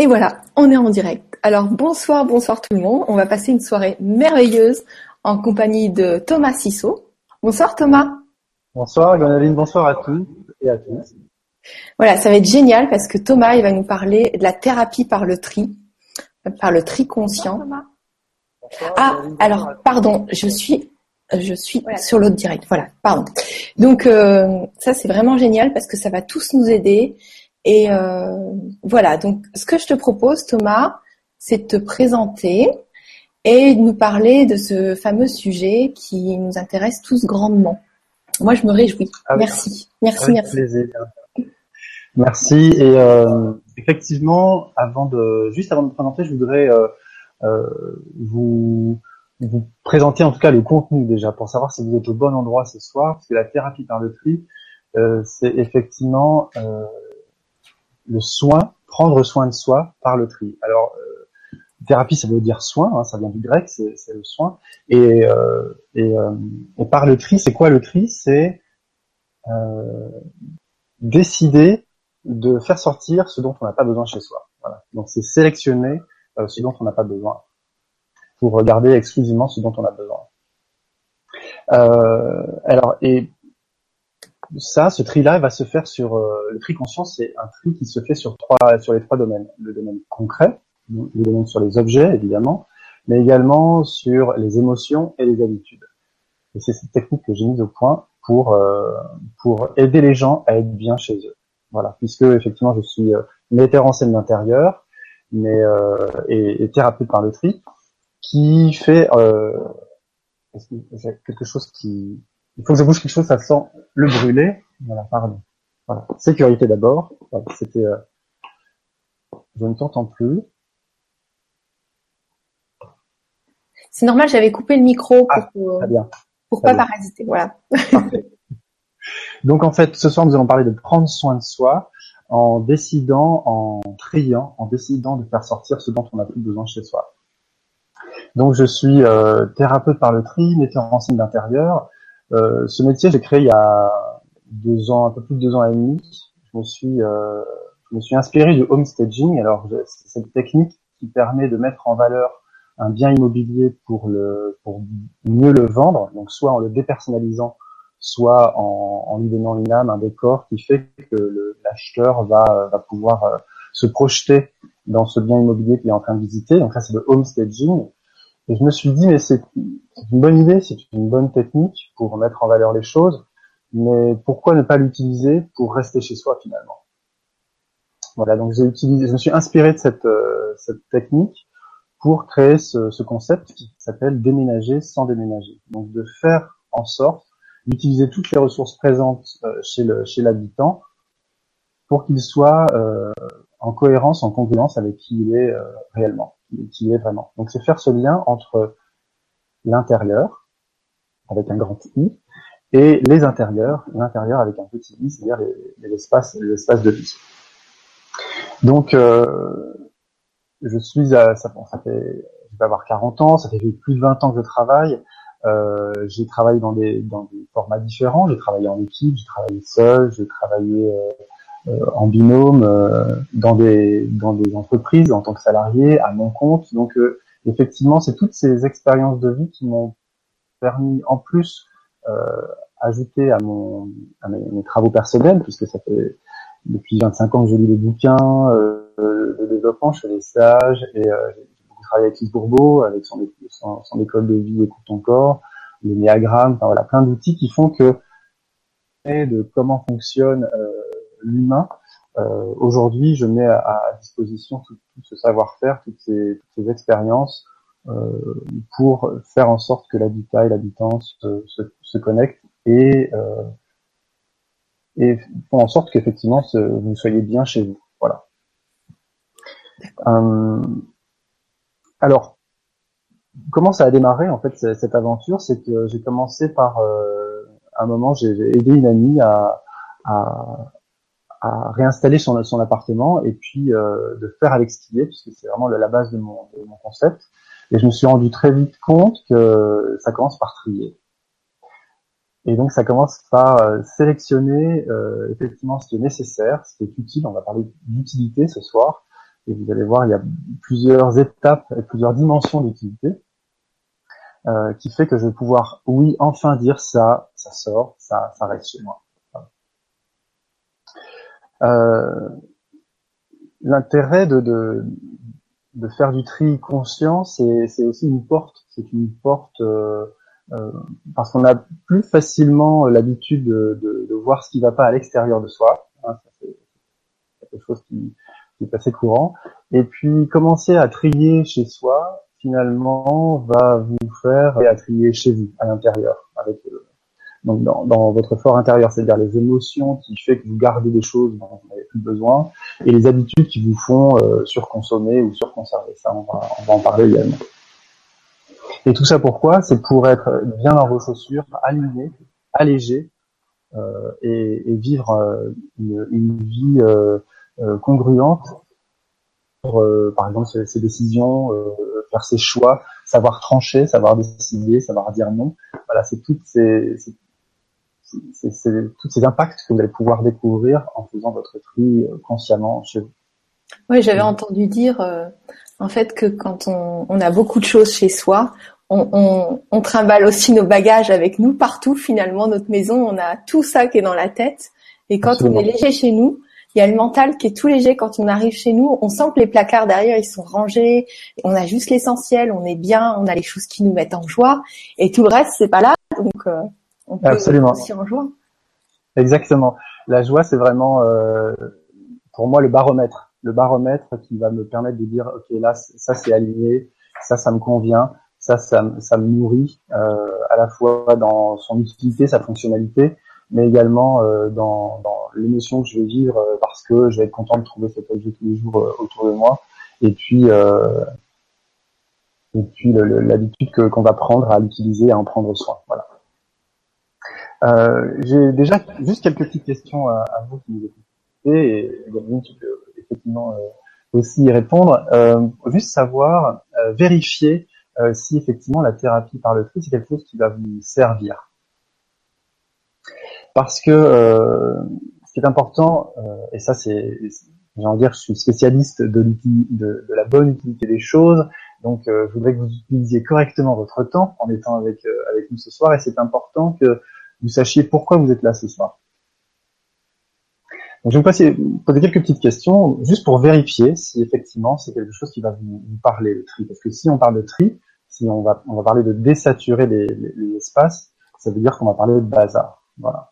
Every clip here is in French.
Et voilà, on est en direct. Alors bonsoir, bonsoir tout le monde. On va passer une soirée merveilleuse en compagnie de Thomas Sissot. Bonsoir Thomas. Bonsoir Gwénoline, bonsoir à tous et à tous. Voilà, ça va être génial parce que Thomas, il va nous parler de la thérapie par le tri, par le tri conscient. ah, alors pardon, je suis je suis sur l'autre direct. Voilà, pardon. Donc euh, ça c'est vraiment génial parce que ça va tous nous aider et euh, voilà, donc ce que je te propose, Thomas, c'est de te présenter et de nous parler de ce fameux sujet qui nous intéresse tous grandement. Moi, je me réjouis. Ah merci, merci, merci. Plaisir. Merci. Et euh, effectivement, avant de, juste avant de me présenter, je voudrais euh, euh, vous vous présenter en tout cas le contenu déjà pour savoir si vous êtes au bon endroit ce soir, parce que la thérapie par le tri, euh, c'est effectivement euh, le soin, prendre soin de soi par le tri. Alors, euh, thérapie, ça veut dire soin, hein, ça vient du grec, c'est le soin. Et, euh, euh, et, par le tri, c'est quoi le tri? C'est décider de faire sortir ce dont on n'a pas besoin chez soi. Voilà. Donc, c'est sélectionner ce dont on n'a pas besoin pour regarder exclusivement ce dont on a besoin. alors, et ça, ce tri-là va se faire sur euh, le tri conscient, c'est un tri qui se fait sur trois, sur les trois domaines. Le domaine concret, le domaine sur les objets évidemment, mais également sur les émotions et les habitudes. Et c'est cette technique que j'ai mise au point pour euh, pour aider les gens à être bien chez eux. Voilà, puisque effectivement je suis euh, metteur en scène d'intérieur, mais et, et, thérapeute par le tri, qui fait quelque chose qui il faut que je bouge quelque chose, ça sent le brûler. Voilà, pardon. Voilà. Sécurité d'abord. C'était. Euh... Je ne t'entends plus. C'est normal, j'avais coupé le micro pour, ah, euh, bien. pour pas parasiter. Voilà. Donc en fait, ce soir, nous allons parler de prendre soin de soi en décidant, en triant, en décidant de faire sortir ce dont on n'a plus besoin chez soi. Donc je suis euh, thérapeute par le tri, metteur en scène d'intérieur, ce métier, j'ai créé il y a deux ans, un peu plus de deux ans et demi. Je me suis, euh, je me suis inspiré du homestaging. Alors, c'est cette technique qui permet de mettre en valeur un bien immobilier pour le, pour mieux le vendre. Donc, soit en le dépersonnalisant, soit en, lui donnant une âme, un décor qui fait que l'acheteur va, va pouvoir euh, se projeter dans ce bien immobilier qu'il est en train de visiter. Donc ça, c'est le homestaging. Et je me suis dit, mais c'est une bonne idée, c'est une bonne technique pour mettre en valeur les choses, mais pourquoi ne pas l'utiliser pour rester chez soi finalement? Voilà, donc j'ai utilisé, je me suis inspiré de cette, euh, cette technique pour créer ce, ce concept qui s'appelle déménager sans déménager. Donc de faire en sorte d'utiliser toutes les ressources présentes euh, chez l'habitant pour qu'il soit euh, en cohérence, en congruence avec qui il est réellement qui est vraiment. Donc c'est faire ce lien entre l'intérieur avec un grand I et les intérieurs, l'intérieur avec un petit i, c'est-à-dire l'espace, l'espace de vie. Donc euh, je suis à ça, ça fait je vais avoir 40 ans, ça fait plus de 20 ans que je travaille. Euh, j'ai travaillé dans des dans des formats différents. J'ai travaillé en équipe, j'ai travaillé seul, j'ai travaillé euh, euh, en binôme euh, dans des dans des entreprises en tant que salarié à mon compte. Donc euh, effectivement, c'est toutes ces expériences de vie qui m'ont permis en plus ajouter à mon à mes, travaux personnels puisque ça fait depuis 25 ans que je lis des bouquins de développement, je fais des stages et travaillé avec Lise Bourbeau, avec son, son, école de vie Écoute ton corps, les néagrammes, enfin voilà, plein d'outils qui font que de comment fonctionne euh, l'humain. Euh, aujourd'hui, je mets à, disposition tout, ce savoir-faire, toutes ces, expériences euh, pour faire en sorte que l'habitat et l'habitant se, connectent et, euh, et font en sorte qu'effectivement vous soyez bien chez vous. Voilà. alors, comment ça a démarré en fait cette aventure? C'est que j'ai commencé par un moment, j'ai aidé une amie à réinstaller son, son appartement et puis euh, de faire avec ce puisque c'est vraiment la base de mon, de mon concept. Et je me suis rendu très vite compte que ça commence par trier. Et donc ça commence par euh, sélectionner euh, effectivement ce qui est nécessaire, ce qui est utile. On va parler d'utilité ce soir. Et vous allez voir, il y a plusieurs étapes et plusieurs dimensions d'utilité euh, qui fait que je vais pouvoir, oui, enfin dire ça, ça sort, ça, ça reste chez moi. Euh, L'intérêt de, de, de, faire du tri conscient, c'est aussi une porte, c'est une porte euh, euh, parce qu'on a plus facilement l'habitude de, de, de, voir ce qui va pas à l'extérieur de soi. Hein, c'est quelque chose qui, qui, est assez courant. Et puis commencer à trier chez soi, finalement, va vous faire à trier chez vous, à l'intérieur, avec euh, dans, votre fort intérieur, c'est-à-dire les émotions qui fait que vous gardez des choses dont vous n'avez plus besoin, et les habitudes qui vous font euh, surconsommer ou surconserver. Ça, on va, on va en parler également. Et tout ça pourquoi? C'est pour être bien dans vos chaussures, aligné, allégé, euh, et, vivre euh, une, vie congruente par exemple, ses, ses décisions, faire ses choix, savoir trancher, savoir décider, savoir dire non. Voilà, c'est toutes ces, c'est tous ces impacts que vous allez pouvoir découvrir en faisant votre tri consciemment chez vous. Oui, j'avais entendu dire euh, en fait que quand on, on, a beaucoup de choses chez soi, on, on, on, trimballe aussi nos bagages avec nous partout. Finalement, notre maison, on a tout ça qui est dans la tête. Et quand on est léger chez nous, il y a le mental qui est tout léger quand on arrive chez nous. On sent que les placards derrière ils sont rangés. On a juste l'essentiel. On est bien. On a les choses qui nous mettent en joie. Et tout le reste c'est pas là. Donc euh, on peut Absolument. aussi en joie. Exactement. La joie c'est vraiment euh, pour moi le baromètre le baromètre qui va me permettre de dire ok là ça c'est aligné, ça ça me convient, ça ça, ça me nourrit euh, à la fois dans son utilité, sa fonctionnalité, mais également euh, dans, dans l'émotion que je vais vivre euh, parce que je vais être content de trouver cet objet tous les jours euh, autour de moi et puis euh, et puis l'habitude que qu'on va prendre à l'utiliser, à en prendre soin. Voilà. J'ai déjà juste quelques petites questions à, à vous qui nous écoutez et une qui peut effectivement euh, aussi y répondre. Euh, juste savoir, euh, vérifier si effectivement la thérapie par le tri, c'est quelque chose qui va vous servir. Parce que ce qui est important, et ça c'est, j'ai envie de dire, je suis spécialiste de, de, de la bonne utilité des choses, donc je voudrais que vous utilisiez correctement votre temps en étant avec, avec nous ce soir, et c'est important que vous sachiez pourquoi vous êtes là ce soir. Donc, je vais vous poser quelques petites questions juste pour vérifier si effectivement c'est quelque chose qui va vous, parler le tri. Parce que si on parle de tri, si on va on va parler de désaturer les, les, espaces, ça veut dire qu'on va parler de bazar. Voilà.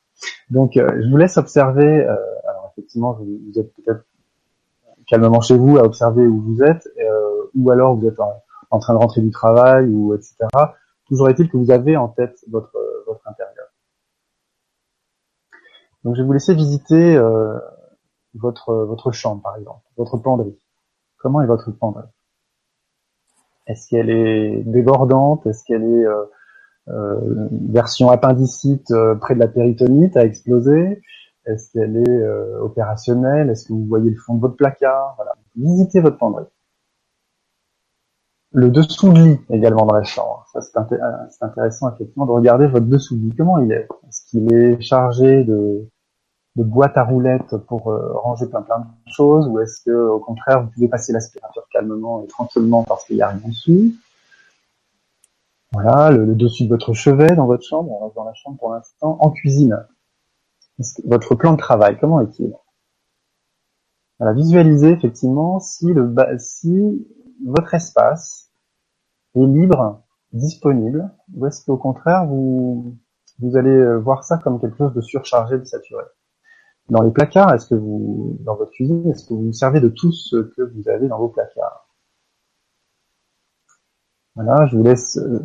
Donc euh, je vous laisse observer. Euh, alors effectivement, vous, vous êtes peut-être calmement chez vous à observer où vous êtes, euh, ou alors vous êtes en, en, train de rentrer du travail ou etc. Toujours est-il que vous avez en tête votre votre intérieur. Donc je vais vous laisser visiter euh, votre votre chambre par exemple, votre penderie. Comment est votre penderie? Est-ce qu'elle est débordante? Est-ce qu'elle est euh, euh, version appendicite près de la péritonite à exploser? Est-ce qu'elle est opérationnelle? Est-ce que vous voyez le fond de votre placard? Voilà. Visitez votre penderie. Le dessous de lit également dans la chambre. Ça c'est intéressant effectivement de regarder votre dessous de lit. Comment il est? Est-ce qu'il est chargé de de boîte à roulettes pour euh, ranger plein plein de choses ou est-ce que au contraire vous pouvez passer l'aspirateur calmement et tranquillement parce qu'il n'y a rien dessus voilà le, dessus de votre chevet dans votre chambre on reste dans la chambre pour l'instant en cuisine. Votre plan de travail comment est-il? Voilà visualisez effectivement si le si votre espace est libre disponible ou est-ce qu'au contraire vous vous allez euh, voir ça comme quelque chose de surchargé de saturé? Dans les placards, est-ce que vous, dans votre cuisine, est-ce que vous vous servez de tout ce que vous avez dans vos placards? Voilà, je vous laisse euh,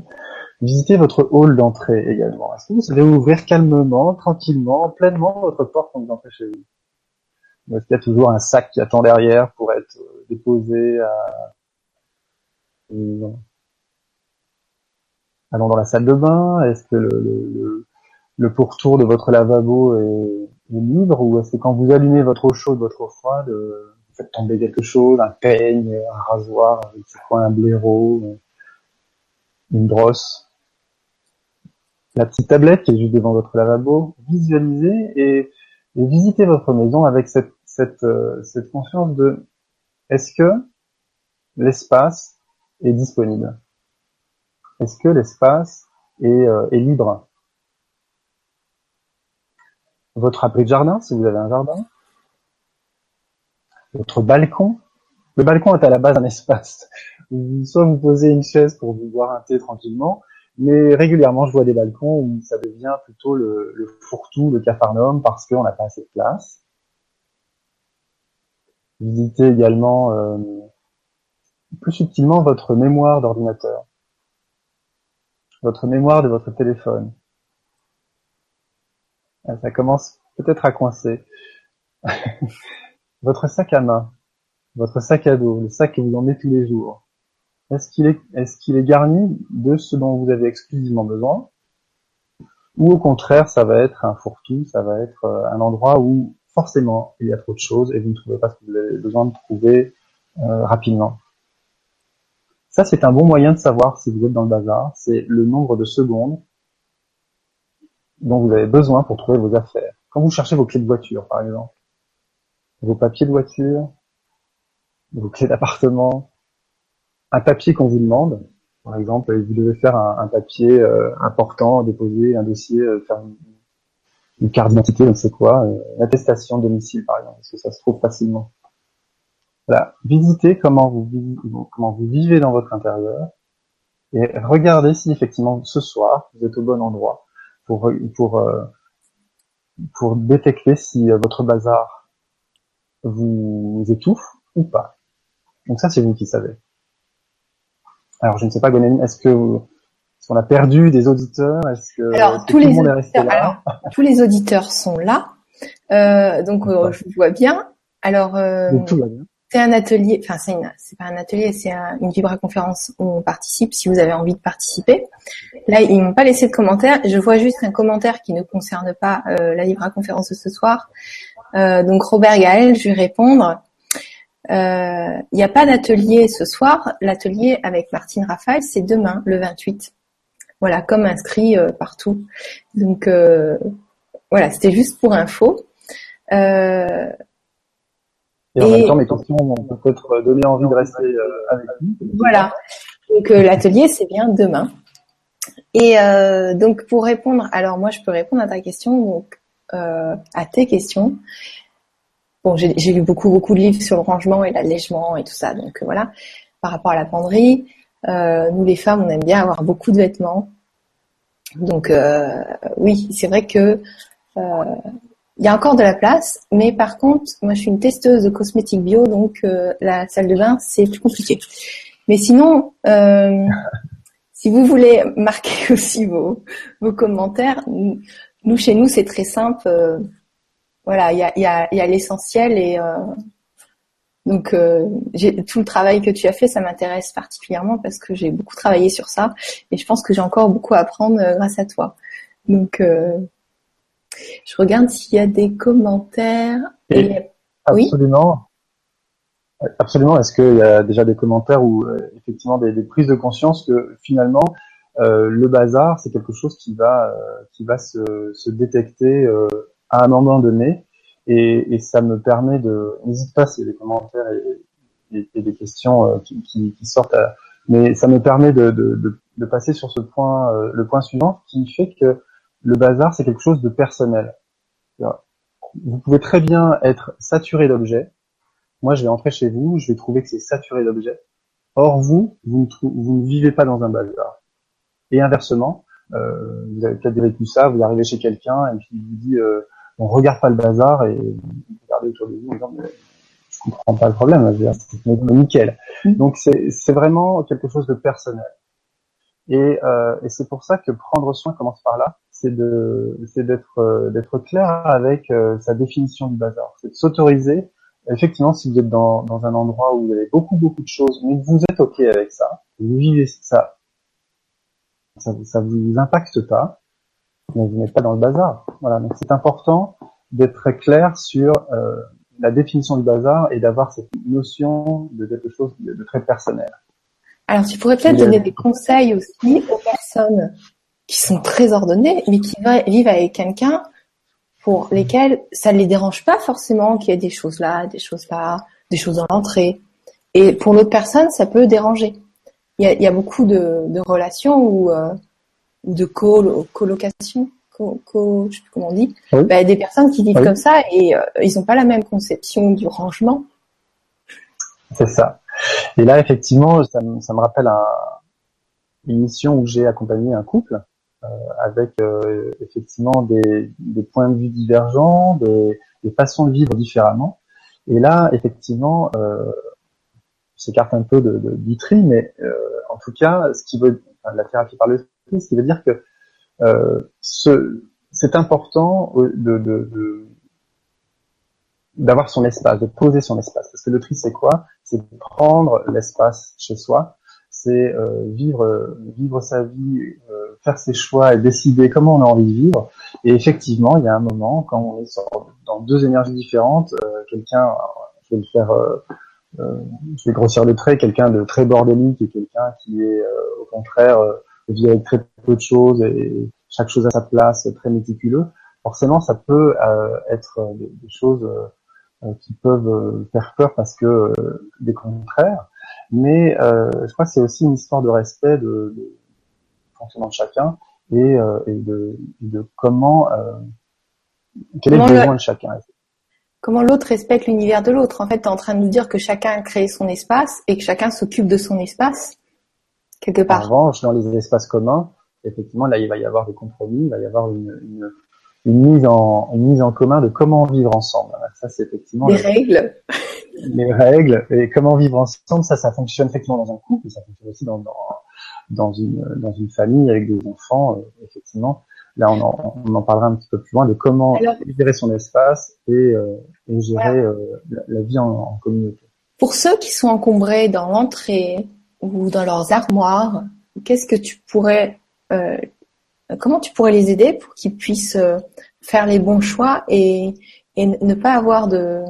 visiter votre hall d'entrée également. Est-ce que vous savez ouvrir calmement, tranquillement, pleinement votre porte quand vous entrez chez vous? Est-ce qu'il y a toujours un sac qui attend derrière pour être euh, déposé à... Allons dans la salle de bain Est-ce que le, le, le pourtour de votre lavabo est libre ou est-ce que quand vous allumez votre eau chaude, votre eau froide, euh, vous faites tomber quelque chose, un peigne, un rasoir, un blaireau, euh, une brosse, la petite tablette qui est juste devant votre lavabo, visualisez et, visitez votre maison avec cette, euh, cette conscience de est-ce que l'espace est disponible? Est-ce que l'espace est libre? Votre abri de jardin, si vous avez un jardin Votre balcon Le balcon est à la base un espace soit vous posez une chaise pour vous boire un thé tranquillement, mais régulièrement je vois des balcons où ça devient plutôt le, le fourre-tout, le capharnaüm, parce qu'on n'a pas assez de place. Visitez également euh, plus subtilement votre mémoire d'ordinateur, votre mémoire de votre téléphone. Ah, ça commence peut-être à coincer. votre sac à main, votre sac à dos, le sac que vous emmenez tous les jours. Est-ce qu'il est, garni de ce dont vous avez exclusivement besoin? Ou au contraire, ça va être un fourre-tout, ça va être euh, un endroit où forcément il y a trop de choses et vous ne trouvez pas ce que vous avez besoin de trouver euh, rapidement. Ça, c'est un bon moyen de savoir si vous êtes dans le bazar. C'est le nombre de secondes dont vous avez besoin pour trouver vos affaires. Quand vous cherchez vos clés de voiture, par exemple, vos papiers de voiture, vos clés d'appartement, un papier qu'on vous demande, par exemple, vous devez faire un, papier euh, important, déposer un dossier, euh, faire une, carte d'identité, je ne sais quoi, euh, une attestation de domicile, par exemple, parce que ça se trouve facilement. Voilà, visitez comment vous, comment vous vivez dans votre intérieur et regardez si effectivement ce soir vous êtes au bon endroit pour pour euh, pour détecter si euh, votre bazar vous étouffe ou pas. Donc ça c'est vous qui savez. Alors je ne sais pas Gonene, est-ce que est-ce qu'on a perdu des auditeurs? Est-ce que, alors, tous tout le monde est resté là? alors, Tous les auditeurs sont là, euh, donc euh, je vois bien. Alors, euh, tout va bien. C'est un atelier, enfin c'est c'est pas un atelier, c'est un, une vibra-conférence où on participe si vous avez envie de participer. Là, ils m'ont pas laissé de commentaire. Je vois juste un commentaire qui ne concerne pas euh, la vibra-conférence de ce soir. Euh, donc Robert Gaël, je vais répondre. Euh, il n'y a pas d'atelier ce soir. L'atelier avec Martine Raphaël, c'est demain, le 28. Voilà, comme inscrit euh, partout. Donc voilà, c'était juste pour info. Euh, et, en même temps, mes questions vont peut-être donner envie de rester euh, avec nous. Voilà. Donc euh, l'atelier, c'est bien demain. Et euh, donc pour répondre, alors moi je peux répondre à ta question, donc euh, à tes questions. Bon, j'ai lu beaucoup beaucoup de livres sur le rangement et l'allègement et tout ça, donc voilà. Par rapport à la penderie, nous les femmes, on aime bien avoir beaucoup de vêtements. Donc oui, c'est vrai que il y a encore de la place, mais par contre, moi je suis une testeuse de cosmétiques bio, donc euh, la salle de bain c'est plus compliqué. Mais sinon, euh, si vous voulez marquer aussi vos, vos commentaires, nous, chez nous c'est très simple. Euh, voilà, il y a, y a, y a l'essentiel et donc tout le travail que tu as fait, ça m'intéresse particulièrement parce que j'ai beaucoup travaillé sur ça et je pense que j'ai encore beaucoup à apprendre grâce à toi. Donc je regarde s'il y a des commentaires. absolument. Oui absolument. Est-ce qu'il y a déjà des commentaires ou euh, effectivement des, prises de conscience que finalement euh, le bazar c'est quelque chose qui va euh, qui va se, se détecter à un moment donné? Et, et, ça me permet de n'hésite pas s'il y a des commentaires et, et, des questions qui, qui, qui, sortent mais ça me permet de, de, de, de passer sur ce point le point suivant qui fait que le bazar, c'est quelque chose de personnel. Vous pouvez très bien être saturé d'objets. Moi, je vais entrer chez vous, je vais trouver que c'est saturé d'objets. Or, vous, vous ne, vous ne, vivez pas dans un bazar. Et inversement, euh, vous avez peut-être vécu ça, vous arrivez chez quelqu'un et puis il vous dit euh, on regarde pas le bazar et vous regardez autour de vous en disant mais je comprends pas le problème, c'est nickel. Mmh. Donc c'est vraiment quelque chose de personnel. Et, euh, et c'est pour ça que prendre soin commence par là c'est de c'est d'être euh, d'être clair avec euh, sa définition du bazar, c'est de s'autoriser. Effectivement, si vous êtes dans, dans un endroit où vous avez beaucoup beaucoup de choses, mais vous êtes ok avec ça, vous vivez ça, ça, ça vous impacte pas, mais vous n'êtes pas dans le bazar. Voilà, donc c'est important d'être très clair sur euh, la définition du bazar et d'avoir cette notion de quelque chose de, de très personnel. Alors, tu pourrais peut-être donner des conseils aussi aux personnes qui sont très ordonnés, mais qui vivent avec quelqu'un pour lesquels ça ne les dérange pas forcément qu'il y ait des choses là, des choses là, des choses dans l'entrée. Et pour l'autre personne, ça peut déranger. Il y a, il y a beaucoup de, de relations ou euh, de col colocation, co, co, je sais plus comment on dit, oui. bah, des personnes qui vivent comme ça et euh, ils n'ont pas la même conception du rangement. C'est ça. Et là, effectivement, ça, ça me rappelle un, une mission où j'ai accompagné un couple avec euh, effectivement des, points de vue divergents, des, façons de vivre différemment. Et là, effectivement, euh, s'écarte un peu du tri, mais euh, en tout cas, ce qui veut enfin, la thérapie par le tri, ce qui veut dire que euh, c'est important d'avoir son espace, de poser son espace. Parce que le tri, c'est quoi? C'est prendre l'espace chez soi, c'est euh, vivre sa vie, euh, faire ses choix et décider comment on a envie de vivre. Et effectivement, il y a un moment quand on est dans deux énergies différentes, euh, quelqu'un, je vais le faire, euh, euh, je vais grossir le trait, quelqu'un de très bordélique et quelqu'un qui est au contraire vit avec très peu de choses et chaque chose à sa place, très méticuleux. Forcément, ça peut être des, des choses qui peuvent faire peur parce que des contraires. Mais euh, je crois que c'est aussi une histoire de respect de fonctionnement de chacun et, euh, et de, de, comment euh, quel comment est le besoin de chacun. Comment l'autre respecte l'univers de l'autre. En fait, tu es en train de nous dire que chacun a créé son espace et que chacun s'occupe de son espace quelque part. En revanche, dans les espaces communs, effectivement, là, il va y avoir des compromis, il va y avoir une, une, une mise en une mise en commun de comment vivre ensemble. Ça, c'est effectivement des règles les règles et comment vivre ensemble, ça, ça fonctionne effectivement dans un couple, ça fonctionne aussi dans, dans, dans une, dans une famille avec des enfants, euh, effectivement. Là, on en, on en, parlera un petit peu plus loin de comment Alors, gérer son espace et, euh, et gérer voilà. euh, la, la, vie en, en, communauté. Pour ceux qui sont encombrés dans l'entrée ou dans leurs armoires, qu'est-ce que tu pourrais, euh, comment tu pourrais les aider pour qu'ils puissent euh, faire les bons choix et, et ne pas avoir de,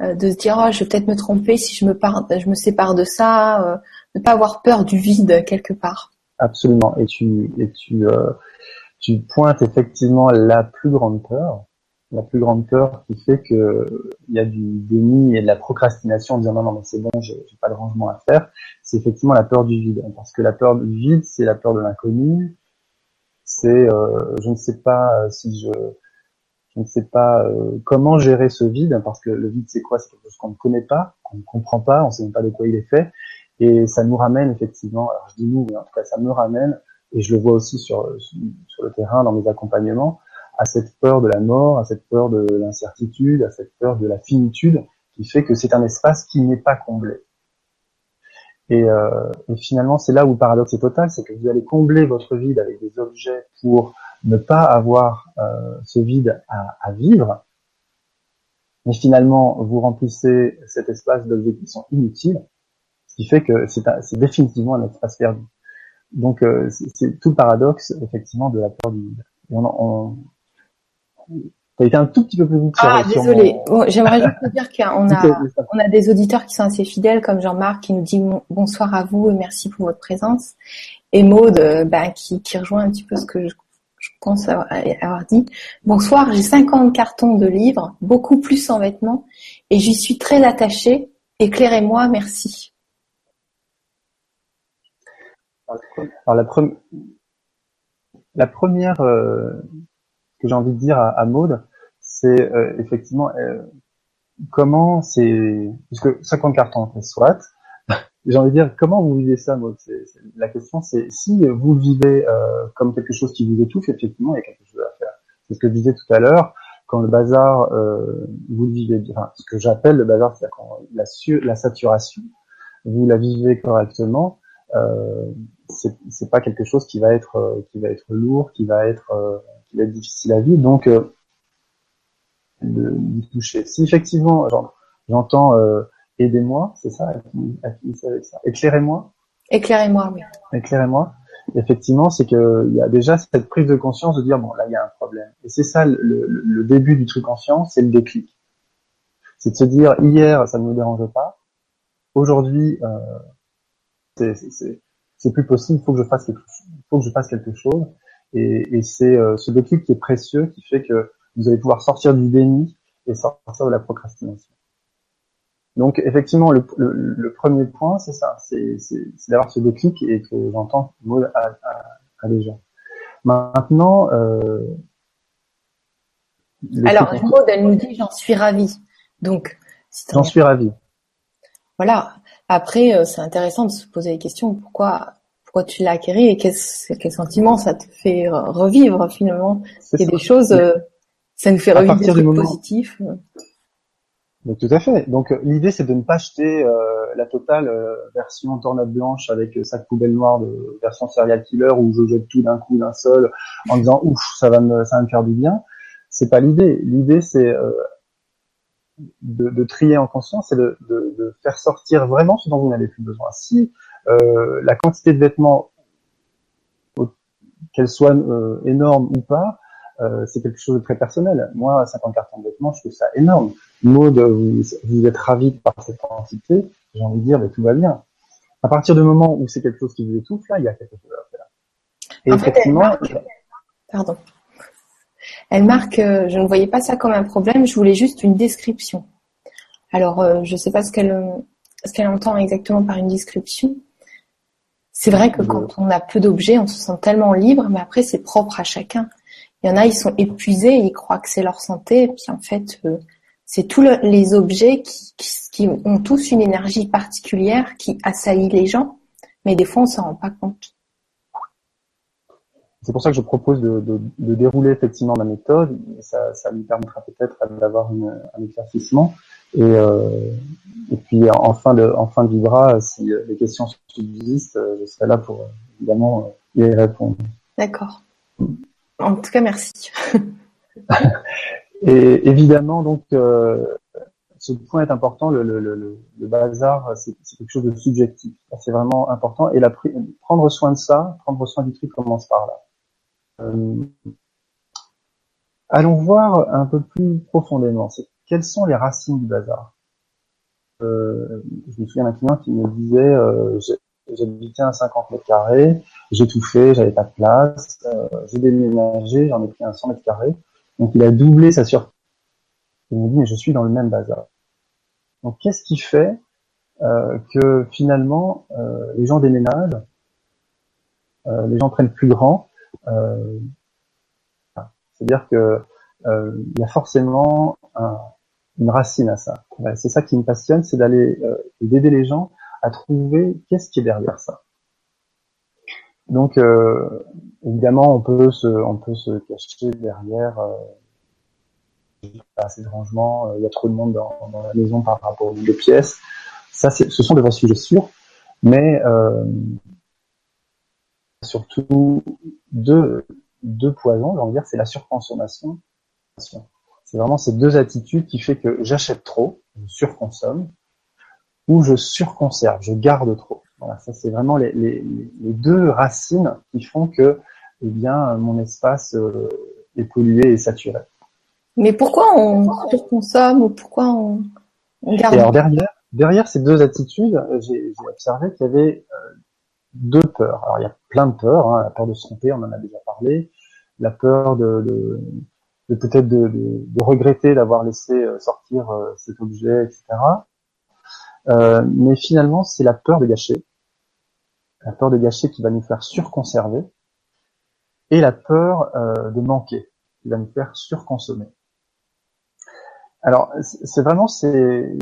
de se dire oh, je vais peut-être me tromper si je me, par... je me sépare de ça, euh, ne pas avoir peur du vide quelque part. Absolument. Et tu et tu euh, pointes effectivement la plus grande peur, la plus grande peur qui fait que il y a du déni et de la procrastination en disant non non mais c'est bon j'ai pas de rangement à faire. C'est effectivement la peur du vide parce que la peur du vide c'est la peur de l'inconnu. C'est euh, je ne sais pas si je je ne sais pas euh, comment gérer ce vide, parce que le vide c'est quoi? C'est quelque chose qu'on ne connaît pas, qu'on ne comprend pas, on ne sait même pas de quoi il est fait, et ça nous ramène effectivement, alors je dis nous, mais en tout cas ça me ramène, et je le vois aussi sur, sur le terrain, dans mes accompagnements, à cette peur de la mort, à cette peur de l'incertitude, à cette peur de la finitude, qui fait que c'est un espace qui n'est pas comblé. Et, euh, et finalement, c'est là où le paradoxe est total, c'est que vous allez combler votre vide avec des objets pour ne pas avoir euh, ce vide à, à, vivre, mais finalement vous remplissez cet espace d'objets qui sont inutiles, qui fait que c'est définitivement un espace perdu. Donc euh, c'est tout le paradoxe effectivement de la peur du vide. On, on, T'as été un tout petit peu plus vite Ah, désolé. Mon... Bon, J'aimerais juste te dire qu'on a, on a des auditeurs qui sont assez fidèles, comme Jean-Marc, qui nous dit bonsoir à vous et merci pour votre présence. Et Maude, euh, bah, qui, qui rejoint un petit peu ce que je je pense avoir dit. Bonsoir, j'ai 50 cartons de livres, beaucoup plus en vêtements, et j'y suis très attachée. Éclairez-moi, merci. Alors la, première euh, que j'ai envie de dire à, à Maude, c'est euh, effectivement euh, comment c'est puisque 50 cartons, soit, j'ai envie de dire, comment vous vivez ça, c'est, La question, c'est si vous vivez euh, comme quelque chose qui vous étouffe, effectivement, il y a quelque chose à faire. C'est ce que je disais tout à l'heure. Quand le bazar, euh, vous le vivez bien, ce que j'appelle le bazar, c'est quand la, la saturation, vous la vivez correctement, euh, c'est, c'est pas quelque chose qui va être euh, qui va être lourd, qui va être euh, qui va être difficile à vivre. Donc, euh, de, de toucher. Si effectivement, j'entends aidez-moi, c'est ça, avec ça. Éclairez-moi. Éclairez-moi, oui. Éclairez-moi. Effectivement, c'est que il y a déjà cette prise de conscience de dire bon là il y a un problème. Et c'est ça le, le, le, début du truc conscient, c'est le déclic. C'est de se dire hier ça ne me dérange pas, aujourd'hui euh, c'est plus possible, il faut que je fasse quelque, faut que je fasse quelque chose. Et, et c'est euh, ce déclic qui est précieux, qui fait que vous allez pouvoir sortir du déni et sortir de la procrastination. Donc effectivement, le, le, premier point, c'est ça, c'est d'avoir ce déclic et que j'entends Maud à, à, les gens. Maintenant, euh, alors Maud, elle nous dit j'en suis ravie. Donc j'en suis ravie. Voilà. Après, euh, c'est intéressant de se poser les questions. Pourquoi, pourquoi tu l'as acquéri et quel, quel sentiment ça te fait revivre finalement? A des choses, euh, ça nous fait revivre des trucs positifs. Donc, tout à fait. Donc euh, l'idée c'est de ne pas acheter la totale version tornade blanche avec sac poubelle noire de version serial killer où je jette tout d'un coup d'un seul en disant ouf ça va me ça va me faire du bien. C'est pas l'idée. L'idée c'est de, de, trier en conscience et de, de, de, faire sortir vraiment ce dont vous n'avez plus besoin. Si euh, la quantité de vêtements, qu'elle soit euh, énorme ou pas, euh, c'est quelque chose de très personnel. Moi, 50 cartons de vêtements, je trouve ça énorme. Maud, vous, vous êtes ravi par cette quantité, j'ai envie de dire, mais tout va bien. À partir du moment où c'est quelque chose qui vous étouffe, là, il y a quelque chose à faire. Et effectivement... Pardon. Elle marque, euh, je ne voyais pas ça comme un problème, je voulais juste une description. Alors, euh, je ne sais pas ce qu'elle entend exactement par une description. C'est vrai que quand on a peu d'objets, on se sent tellement libre, mais après, c'est propre à chacun. Il y en a, ils sont épuisés, ils croient que c'est leur santé, et puis en fait, euh, c'est tous les objets qui, qui, ont tous une énergie particulière qui assaillit les gens, mais des fois, on s'en rend pas compte. C'est pour ça que je propose de, de, de, dérouler effectivement ma méthode. Ça, ça lui permettra peut-être d'avoir un éclaircissement. Et, euh, et puis en fin de en fin de vibra, si les questions subsistent, je serai là pour évidemment y répondre. D'accord. En tout cas, merci. et évidemment, donc, euh, ce point est important. Le, le, le, le bazar, c'est quelque chose de subjectif. C'est vraiment important. Et la, prendre soin de ça, prendre soin du truc commence par là. Euh, allons voir un peu plus profondément. Quelles sont les racines du bazar? Euh, Je me souviens d'un client qui me disait euh, j'habitais à 50 mètres carrés, j'ai tout fait, j'avais pas de place, euh, j'ai déménagé, j'en ai pris un 100 mètres carrés. Donc il a doublé sa surface. Il me dit mais je suis dans le même bazar. Donc qu'est-ce qui fait que finalement les gens déménagent, les gens prennent plus grand c'est-à-dire que euh, il y a forcément une racine à ça. C'est ça qui me passionne, c'est d'aller euh, d'aider les gens à trouver qu'est-ce qui est derrière ça. Donc euh, évidemment, on peut se, cacher derrière euh, assez de rangement, il y a trop de monde dans, la maison par rapport aux deux pièces. Ce sont des vrais sujets sûrs, mais euh, surtout deux, deux poisons, j'ai envie de dire, c'est la surconsommation. C'est vraiment ces deux attitudes qui fait que j'achète trop, je surconsomme, ou je surconserve, je garde trop. Voilà, ça c'est vraiment les, les, les, deux racines qui font que, eh bien, mon espace euh, est pollué et saturé. Mais pourquoi on surconsomme ou pourquoi on, garde Et alors derrière, derrière ces deux attitudes, j'ai observé qu'il y avait euh, deux peurs. Alors il y a plein de peurs, hein. la peur de se tromper, on en a déjà parlé, la peur de, peut-être de, regretter d'avoir laissé euh, sortir euh, cet objet, etc. Euh, mais finalement, c'est la peur de gâcher, la peur de gâcher qui va nous faire surconserver, et la peur de manquer qui va nous faire surconsommer. Alors, c'est vraiment ces,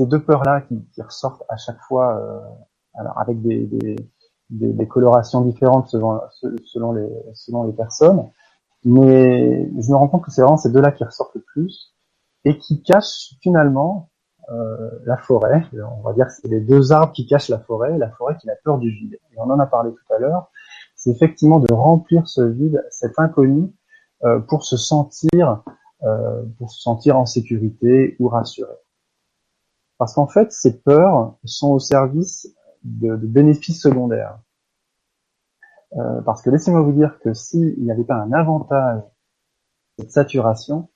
deux peurs-là qui, qui, ressortent à chaque fois alors avec des, des, colorations différentes selon, selon, les, selon les personnes. Mais je me rends compte que c'est vraiment ces deux-là qui ressortent le plus et qui cachent finalement euh, la forêt. On va dire que c'est les deux arbres qui cachent la forêt, la forêt qui a peur du vide. Et on en a parlé tout à l'heure. C'est effectivement de remplir ce vide, cet inconnu, euh, pour se sentir, euh, pour se sentir en sécurité ou rassuré. Parce qu'en fait, ces peurs sont au service de, de bénéfices secondaires. Euh, parce que laissez-moi vous dire que s'il n'y avait pas un avantage cette saturation,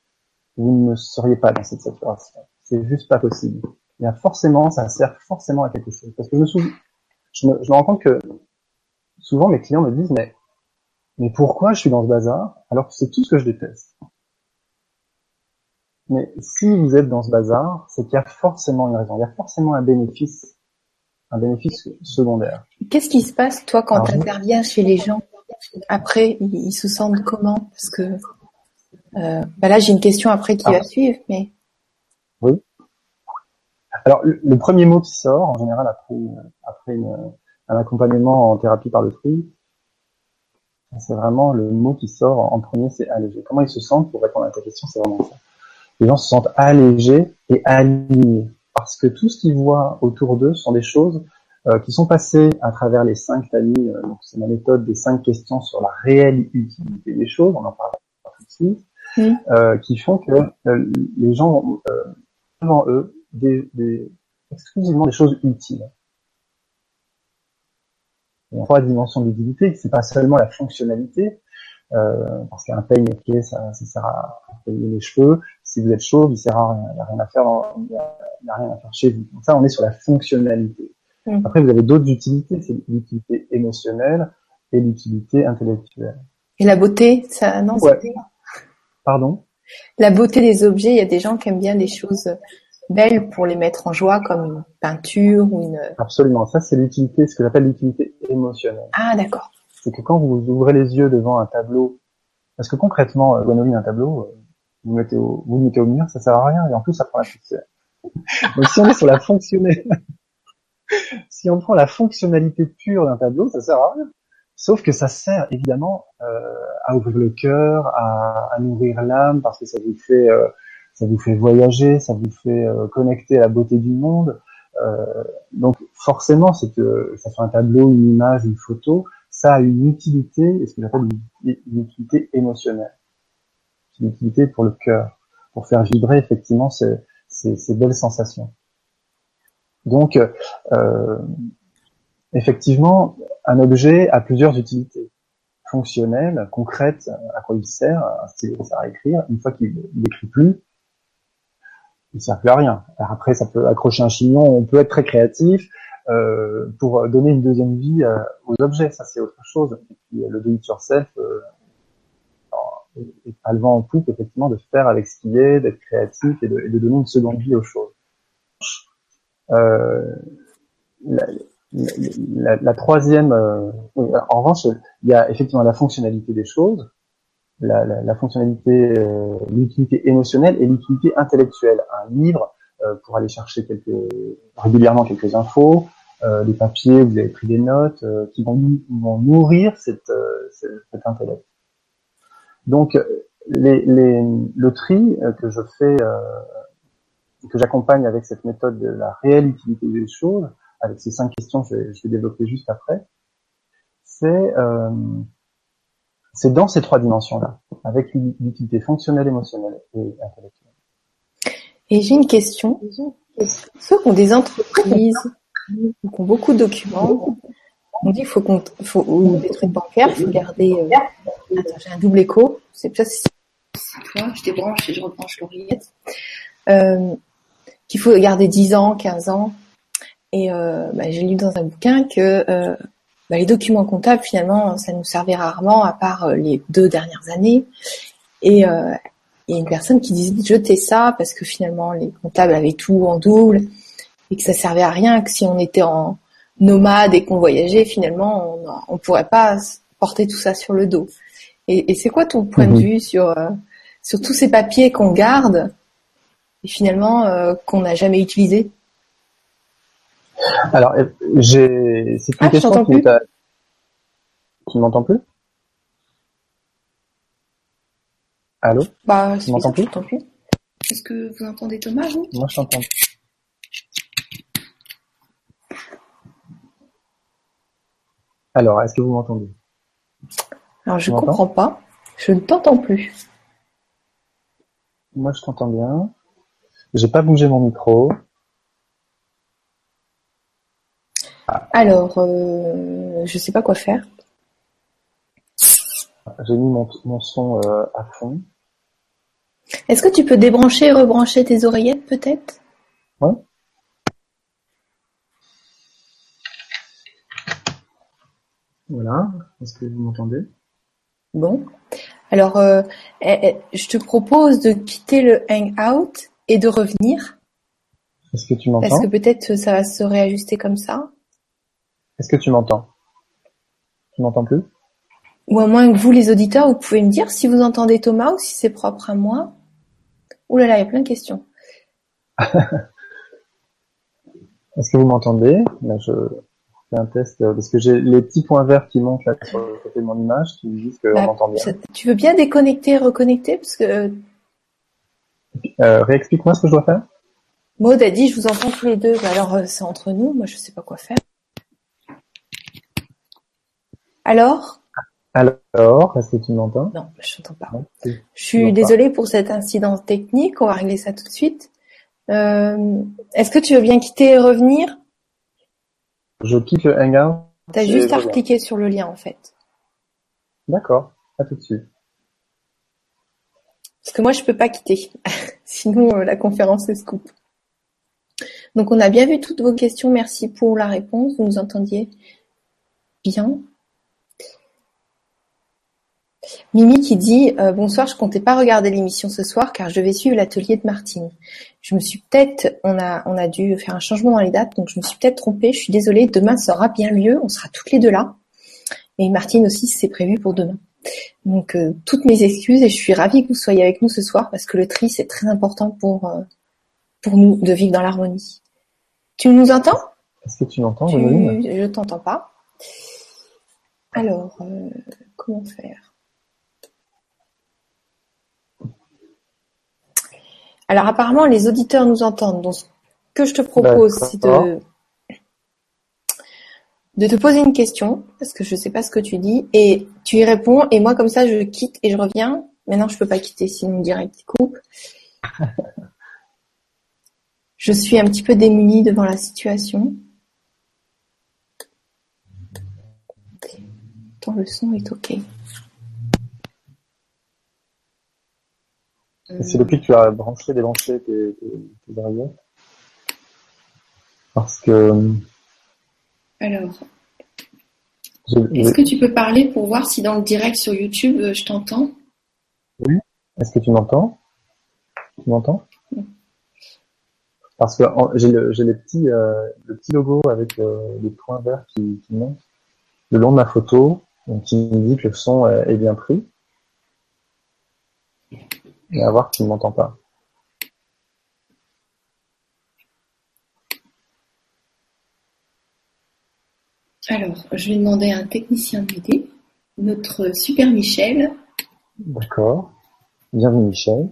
vous ne seriez pas dans cette saturation. C'est juste pas possible. Il y a forcément, ça sert forcément à quelque chose. Parce que je me, souviens, je me, je me rends compte que souvent mes clients me disent mais mais pourquoi je suis dans ce bazar alors que c'est tout ce que je déteste? Mais si vous êtes dans ce bazar, c'est qu'il y a forcément une raison, il y a forcément un bénéfice, un bénéfice secondaire. Qu'est-ce qui se passe, toi, quand tu interviens chez les gens? Après, ils, se sentent comment? Parce que euh, bah là, j'ai une question après qui va ah. suivre, mais... Oui. Alors, le, premier mot qui sort, en général, après, après un accompagnement en thérapie par le tri, c'est vraiment le mot qui sort en premier, c'est allégé. Comment ils se sentent pour répondre à ta question, c'est vraiment ça. Les gens se sentent allégés et alignés parce que tout ce qu'ils voient autour d'eux sont des choses euh, qui sont passées à travers les cinq familles. Euh, donc c'est ma méthode des cinq questions sur la réelle utilité des choses. On en parle tout de suite. Euh, qui font que euh, les gens ont devant eux des, des, exclusivement des choses utiles trois dimensions d'utilité, c'est pas seulement la fonctionnalité, euh, parce qu'un peigne, ok, ça, ça sert à payer les cheveux. Si vous êtes chauve, il sert à rien, il n'y a rien à faire, il n'y a, rien à faire chez vous. Donc ça, on est sur la fonctionnalité. Mm. Après, vous avez d'autres utilités, c'est l'utilité émotionnelle et l'utilité intellectuelle. Et la beauté, ça, non, ouais. Pardon? La beauté des objets, il y a des gens qui aiment bien des choses belles pour les mettre en joie, comme une peinture ou une... Absolument, ça c'est l'utilité, ce que j'appelle l'utilité émotionnelle. Ah d'accord. C'est que quand vous ouvrez les yeux devant un tableau, parce que concrètement, euh, Gwenoline, un tableau, euh, vous, mettez au, vous mettez au mur, ça sert à rien, et en plus ça prend la poussière. Donc si on est sur la fonctionnalité, si on prend la fonctionnalité pure d'un tableau, ça sert à rien. Sauf que ça sert évidemment euh, à ouvrir le cœur, à, à nourrir l'âme, parce que ça vous fait euh, ça vous fait voyager, ça vous fait euh, connecter à la beauté du monde. Euh, donc forcément, c'est que ça soit un tableau, une image, une photo, ça a une utilité, ce que j'appelle une, utilité émotionnelle, pour le cœur, pour faire vibrer effectivement ces, belles sensations. Donc, euh, effectivement, un objet a plusieurs utilités fonctionnelles, concrètes, à quoi il sert, un stylo sert à écrire. Une fois qu'il n'écrit plus, il sert plus à rien. Après, ça peut accrocher un chignon, on peut être très créatif euh, pour donner une deuxième vie euh, aux objets, ça c'est autre chose. Et puis le do it yourself euh, est pas le vent en poupe effectivement de faire avec ce qui est, d'être créatif et de, et de, donner une seconde vie aux choses. Euh, la, la, la, troisième, euh, en revanche, il y a effectivement la fonctionnalité des choses, la, la, fonctionnalité, euh, l'utilité émotionnelle et l'utilité intellectuelle. Un livre euh, pour aller chercher quelques, régulièrement quelques infos, euh, des papiers, vous avez pris des notes, euh, qui vont, vont nourrir cette, cet intellect. Donc, les, les, le tri que je fais, que j'accompagne avec cette méthode de la réelle utilité des choses, avec ces cinq questions, je vais, je vais développer juste après, c'est c'est dans ces trois dimensions-là, avec l'utilité fonctionnelle, émotionnelle et intellectuelle. Et j'ai une question. Ceux qui ont des entreprises, qui ont beaucoup de documents, on dit faut qu'on, faut, ou des trucs bancaires, il faut garder, euh, attends, j'ai un double écho, c'est peut-être si toi, je débranche et je rebranche l'oreillette, euh, qu'il faut garder 10 ans, 15 ans. Et euh, bah, j'ai lu dans un bouquin que euh, bah, les documents comptables, finalement, ça nous servait rarement, à part euh, les deux dernières années. Et euh, il y a une personne qui disait de jeter ça parce que finalement, les comptables avaient tout en double et que ça servait à rien, que si on était en nomade et qu'on voyageait, finalement, on ne pourrait pas porter tout ça sur le dos. Et, et c'est quoi ton point de vue sur, euh, sur tous ces papiers qu'on garde et finalement euh, qu'on n'a jamais utilisés? Alors, euh, j'ai, c'est une ah, question qui Tu m'entends plus? Allô? Bah, tu m'entends plus, plus. Est-ce que vous entendez Thomas, vous? Moi, je t'entends. Alors, est-ce que vous m'entendez? Alors, je comprends pas. Je ne t'entends plus. Moi, je t'entends bien. J'ai pas bougé mon micro. Alors, euh, je sais pas quoi faire. J'ai mis mon, son euh, à fond. Est-ce que tu peux débrancher et rebrancher tes oreillettes peut-être? Oui. Voilà. Est-ce que vous m'entendez? Bon. Alors, euh, eh, eh, je te propose de quitter le Hangout et de revenir. Est-ce que tu m'entends? Est-ce que peut-être ça va se réajuster comme ça Est-ce que tu m'entends? Tu m'entends plus? Ou à moins que vous, les auditeurs, vous pouvez me dire si vous entendez Thomas ou si c'est propre à moi. Ouh là là, il y a plein de questions. Est-ce que vous m'entendez? Je un test euh, parce que j'ai les petits points verts qui montent là sur le côté de mon image qui me disent qu'on Bah, m'entend bien. ça- Tu veux bien déconnecter et reconnecter Parce que euh, Euh, réexplique-moi ce que je dois faire. Maud a dit je vous entends tous les deux. Bah alors euh, c'est entre nous, moi je sais pas quoi faire. Alors? Alors, est-ce que tu m'entends? Non, je t'entends pas. Non, Je suis pas. désolée pour cet incident technique, on va régler ça tout de suite. Euh, Est-ce que tu veux bien quitter et revenir? Je quitte le Hangout. T'as juste à reviens. cliquer sur le lien en fait. D'accord. À tout de suite. Parce que moi je peux pas quitter, sinon euh, la conférence se coupe. Donc on a bien vu toutes vos questions, merci pour la réponse, vous nous entendiez bien. Mimi qui dit euh, bonsoir, je comptais pas regarder l'émission ce soir car je devais suivre l'atelier de Martine. Je me suis peut-être, on a, on a dû faire un changement dans les dates, donc je me suis peut-être trompée. Je suis désolée. Demain sera bien mieux, on sera toutes les deux là. Et Martine aussi, c'est prévu pour demain. Donc euh, toutes mes excuses et je suis ravie que vous soyez avec nous ce soir parce que le tri c'est très important pour euh, pour nous de vivre dans l'harmonie. Tu nous entends? Est-ce que tu m'entends, Tu- Je t'entends pas. Alors euh, comment faire? Alors apparemment les auditeurs nous entendent. Donc ce que je te propose c'est de de te poser une question parce que je sais pas ce que tu dis et tu y réponds et moi comme ça je quitte et je reviens. Maintenant je peux pas quitter sinon direct il coupe. Je suis un petit peu démunie devant la situation. Attends, le son est ok. C'est depuis que tu as branché, débranché tes, tes, tes oreillettes Parce que Alors, est-ce que tu peux parler pour voir si dans le direct sur YouTube euh, je t'entends? Est-ce que tu m'entends? Tu m'entends? Parce que j'ai le, j'ai les petits, euh, le petit logo avec euh, les points verts qui, qui montent le long de ma photo, donc qui me dit que le son est, est bien pris. Et à voir si tu ne m'entends pas. Alors, je vais demander à un technicien de m'aider. Notre super Michel. D'accord. Bienvenue Michel.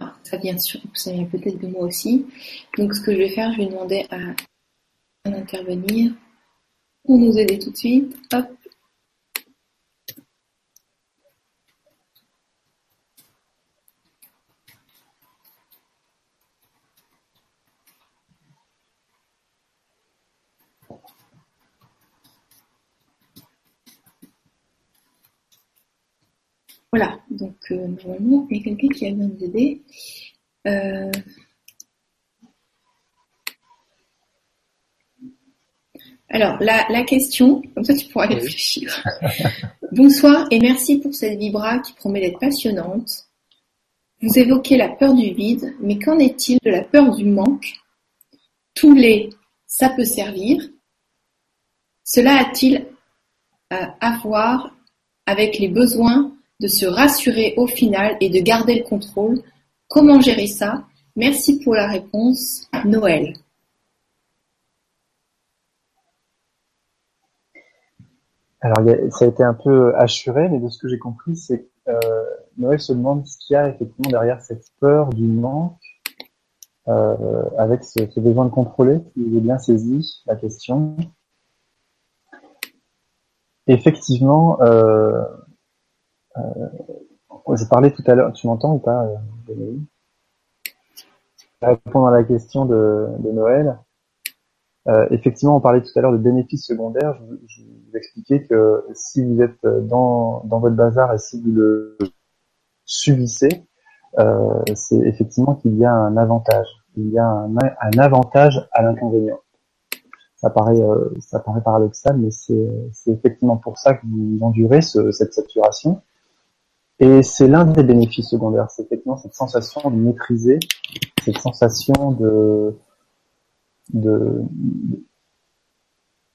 Ah, ça vient sur, ça vient peut-être de moi aussi. Donc, ce que je vais faire, je vais demander à intervenir pour nous aider tout de suite. Hop. Voilà, donc euh, normalement, il y a quelqu'un qui vient nous aider. Euh, Alors, la, la question, comme ça tu pourras y Oui. réfléchir. Bonsoir et merci pour cette vibra qui promet d'être passionnante. Vous évoquez la peur du vide, mais qu'en est-il de la peur du manque? Tous les ça peut servir. Cela a-t-il à voir avec les besoins de se rassurer au final et de garder le contrôle? Comment gérer ça? Merci pour la réponse, Noël. Alors, il y a- ça a été un peu assuré, mais de ce que j'ai compris, c'est que euh, Noël se demande ce qu'il y a effectivement derrière cette peur du manque, euh, avec ce, ce besoin de contrôler, si j'ai bien saisi la question. Effectivement, euh, euh, je parlais tout à l'heure, tu m'entends ou pas, euh, Répondre à la question de, de Noël, euh, effectivement, on parlait tout à l'heure de bénéfices secondaires. Je, vous- expliquais que si vous êtes dans, dans votre bazar et si vous le subissez, euh, c'est effectivement qu'il y a un avantage. il y a un, un avantage à l'inconvénient. Ça paraît, euh, ça paraît paradoxal, mais c'est effectivement pour ça que vous endurez ce, cette saturation. Et c'est l'un des bénéfices secondaires, c'est effectivement cette sensation de maîtriser, cette sensation de, de,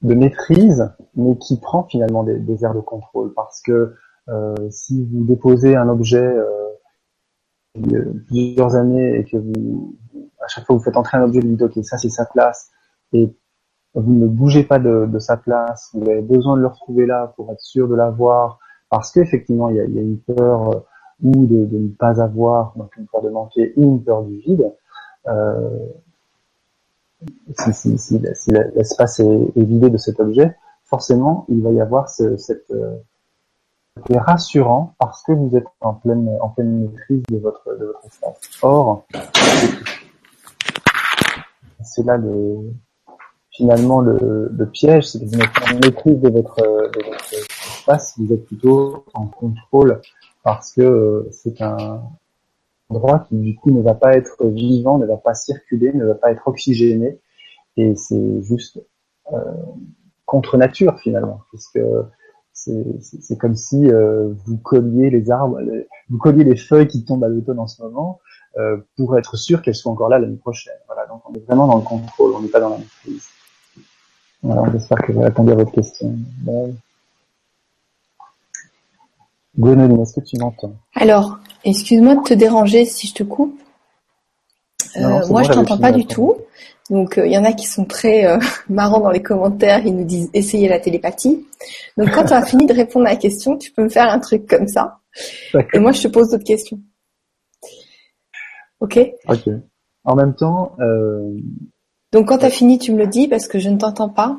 maîtrise, mais qui prend finalement des, airs de contrôle. Parce que euh, si vous déposez un objet euh, plusieurs années et que vous, à chaque fois vous faites entrer un objet, vous dites ok ça c'est sa place et vous ne bougez pas de, sa place, vous avez besoin de le retrouver là pour être sûr de l'avoir, parce qu'effectivement il y a, il y a une peur euh, ou de, de, ne pas avoir, donc une peur de manquer ou une peur du vide. Euh, si, l'espace est, vidé de cet objet, forcément il va y avoir ce, cette euh, c'est rassurant parce que vous êtes en pleine en pleine maîtrise de votre de votre espace. Or, c'est là le finalement le, le piège, c'est que vous n'êtes pas en maîtrise de votre, de votre espace, vous êtes plutôt en contrôle parce que euh, c'est un endroit qui du coup ne va pas être vivant, ne va pas circuler, ne va pas être oxygéné et c'est juste euh, contre nature finalement puisque c'est comme si euh, vous colliez les arbres, vous colliez les feuilles qui tombent à l'automne en ce moment euh, pour être sûr qu'elles soient encore là l'année prochaine. Voilà, donc on est vraiment dans le contrôle, on n'est pas dans la maîtrise. Voilà, j'espère que j'ai répondu à votre question. Est-ce que tu m'entends? Alors, excuse-moi de te déranger si je te coupe. Euh, moi, je t'entends pas du tout. Donc, il euh, y en a qui sont très euh, marrants dans les commentaires. Ils nous disent essayez la télépathie. Donc, quand tu as fini de répondre à la question, tu peux me faire un truc comme ça. Et moi, je te pose d'autres questions. Ok? Ok. En même temps, euh, donc quand tu as fini, tu me le dis parce que je ne t'entends pas.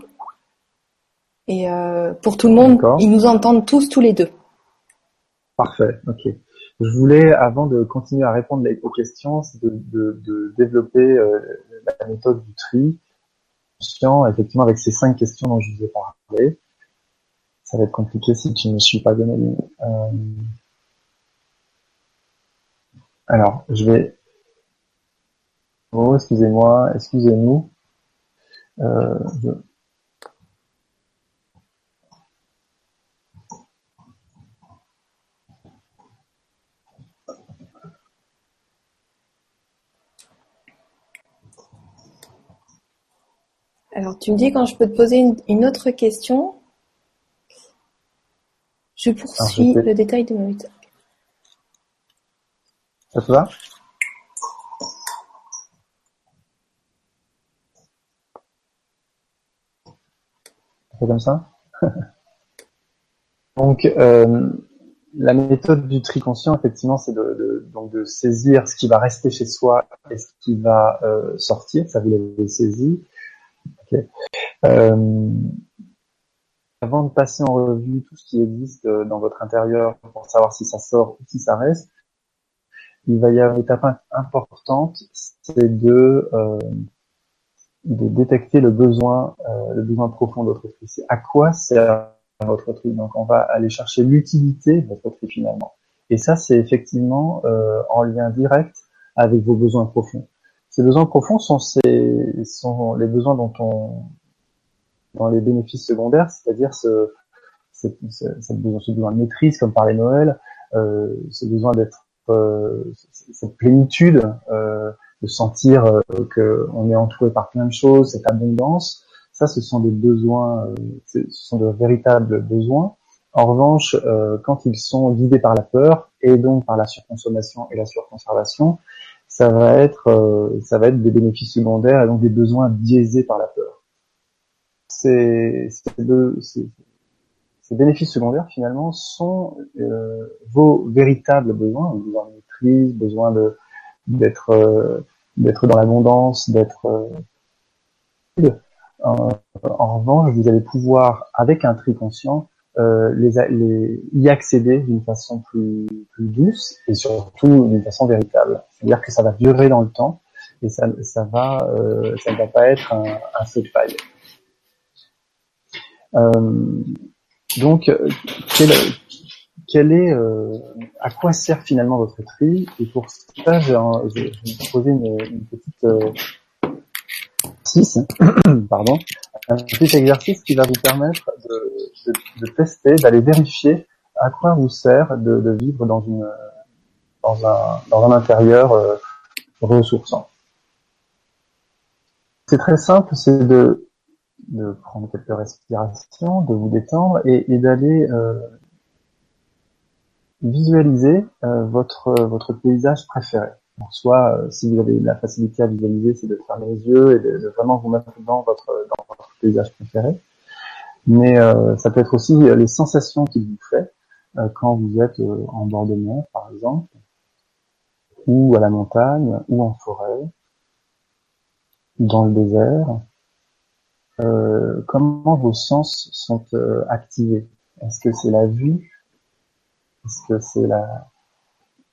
Et euh, pour tout le monde, ils nous entendent tous, tous les deux. Parfait, ok. Je voulais, avant de continuer à répondre aux questions, de, de, de développer euh, la méthode du tri, effectivement, avec ces cinq questions dont je vous ai parlé. Ça va être compliqué si tu ne me suis pas donné. Euh... Alors, je vais Oh, excusez-moi, excusez-nous. Euh, Alors, tu me dis quand je peux te poser une, autre question. Je poursuis le détail de mon Ça te va? Comme ça? donc, euh, la méthode du tri conscient, effectivement, c'est de, donc de saisir ce qui va rester chez soi et ce qui va euh, sortir. Ça, vous l'avez saisi. Euh, avant de passer en revue tout ce qui existe dans votre intérieur pour savoir si ça sort ou si ça reste, il va y avoir une étape importante, c'est de de détecter le besoin, euh, le besoin profond de votre esprit. C'est à quoi sert votre tri? Donc, on va aller chercher l'utilité de votre tri finalement. Et ça, c'est effectivement euh, en lien direct avec vos besoins profonds. Ces besoins profonds sont, ces, sont les besoins dont on, dans les bénéfices secondaires, c'est-à-dire ce, ce, besoin, de maîtrise, comme parlait Noël, euh, ce besoin d'être, euh, cette plénitude, euh, de sentir euh, qu'on est entouré par plein de choses, cette abondance. Ça, ce sont des besoins, euh, ce sont de véritables besoins. En revanche, euh, quand ils sont guidés par la peur et donc par la surconsommation et la surconservation, ça va être, ça va être des bénéfices secondaires et donc des besoins biaisés par la peur. Ces, ces, ces bénéfices secondaires finalement sont vos véritables besoins, besoin de maîtrise, besoin d'être d'être dans l'abondance, d'être euh, en revanche, vous allez pouvoir, avec un tri conscient, euh, les, les, y accéder d'une façon plus, plus douce et surtout d'une façon véritable. C'est-à-dire que ça va durer dans le temps et ça, ça va, euh, ça ne va pas être un, un feu de paille. Euh, donc, quel, quel est, euh, à quoi sert finalement votre tri? Et pour ça, je, vais vous proposer une, une petite euh, un petit exercice qui va vous permettre de, tester, d'aller vérifier à quoi vous sert de, vivre dans un intérieur euh, ressourçant. C'est très simple, c'est de prendre quelques respirations, de vous détendre et, et d'aller euh, visualiser euh, votre votre paysage préféré. Soit, euh, si vous avez la facilité à visualiser, c'est de fermer les yeux et de, vraiment vous mettre dans votre dans paysage préféré. Mais euh, ça peut être aussi les sensations qu'il vous fait quand vous êtes en bord de mer, par exemple, ou à la montagne, ou en forêt, dans le désert. comment vos sens sont activés? Est-ce que c'est la vue? Est-ce que c'est la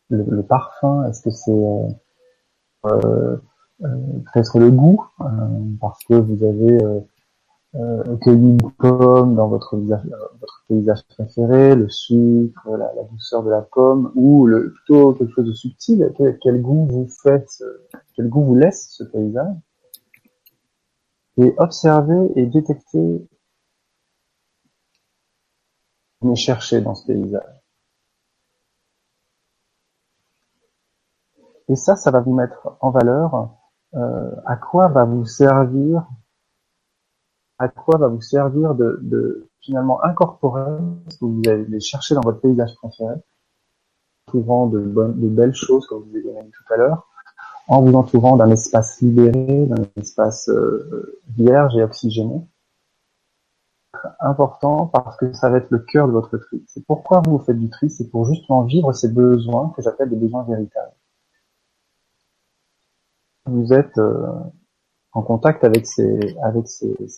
le, parfum Est-ce que c'est euh, euh, euh, peut-être le goût parce que vous avez euh, cueilli une pomme dans votre votre paysage préféré, le sucre, la, douceur de la pomme, ou le, plutôt quelque chose de subtil. Quel, goût vous fait, quel goût vous laisse ce paysage? Et observer et détecter, mais chercher dans ce paysage. Et ça, ça va vous mettre en valeur euh, à quoi va vous servir, à quoi va vous servir de, finalement incorporer ce que vous allez chercher dans votre paysage préféré, entourant de, de belles choses comme vous avez dit tout à l'heure, en vous entourant d'un espace libéré, d'un espace euh, vierge et oxygéné. Important parce que ça va être le cœur de votre tri. C'est pourquoi vous faites du tri, c'est pour justement vivre ces besoins que j'appelle des besoins véritables vous êtes euh, en contact avec ces avec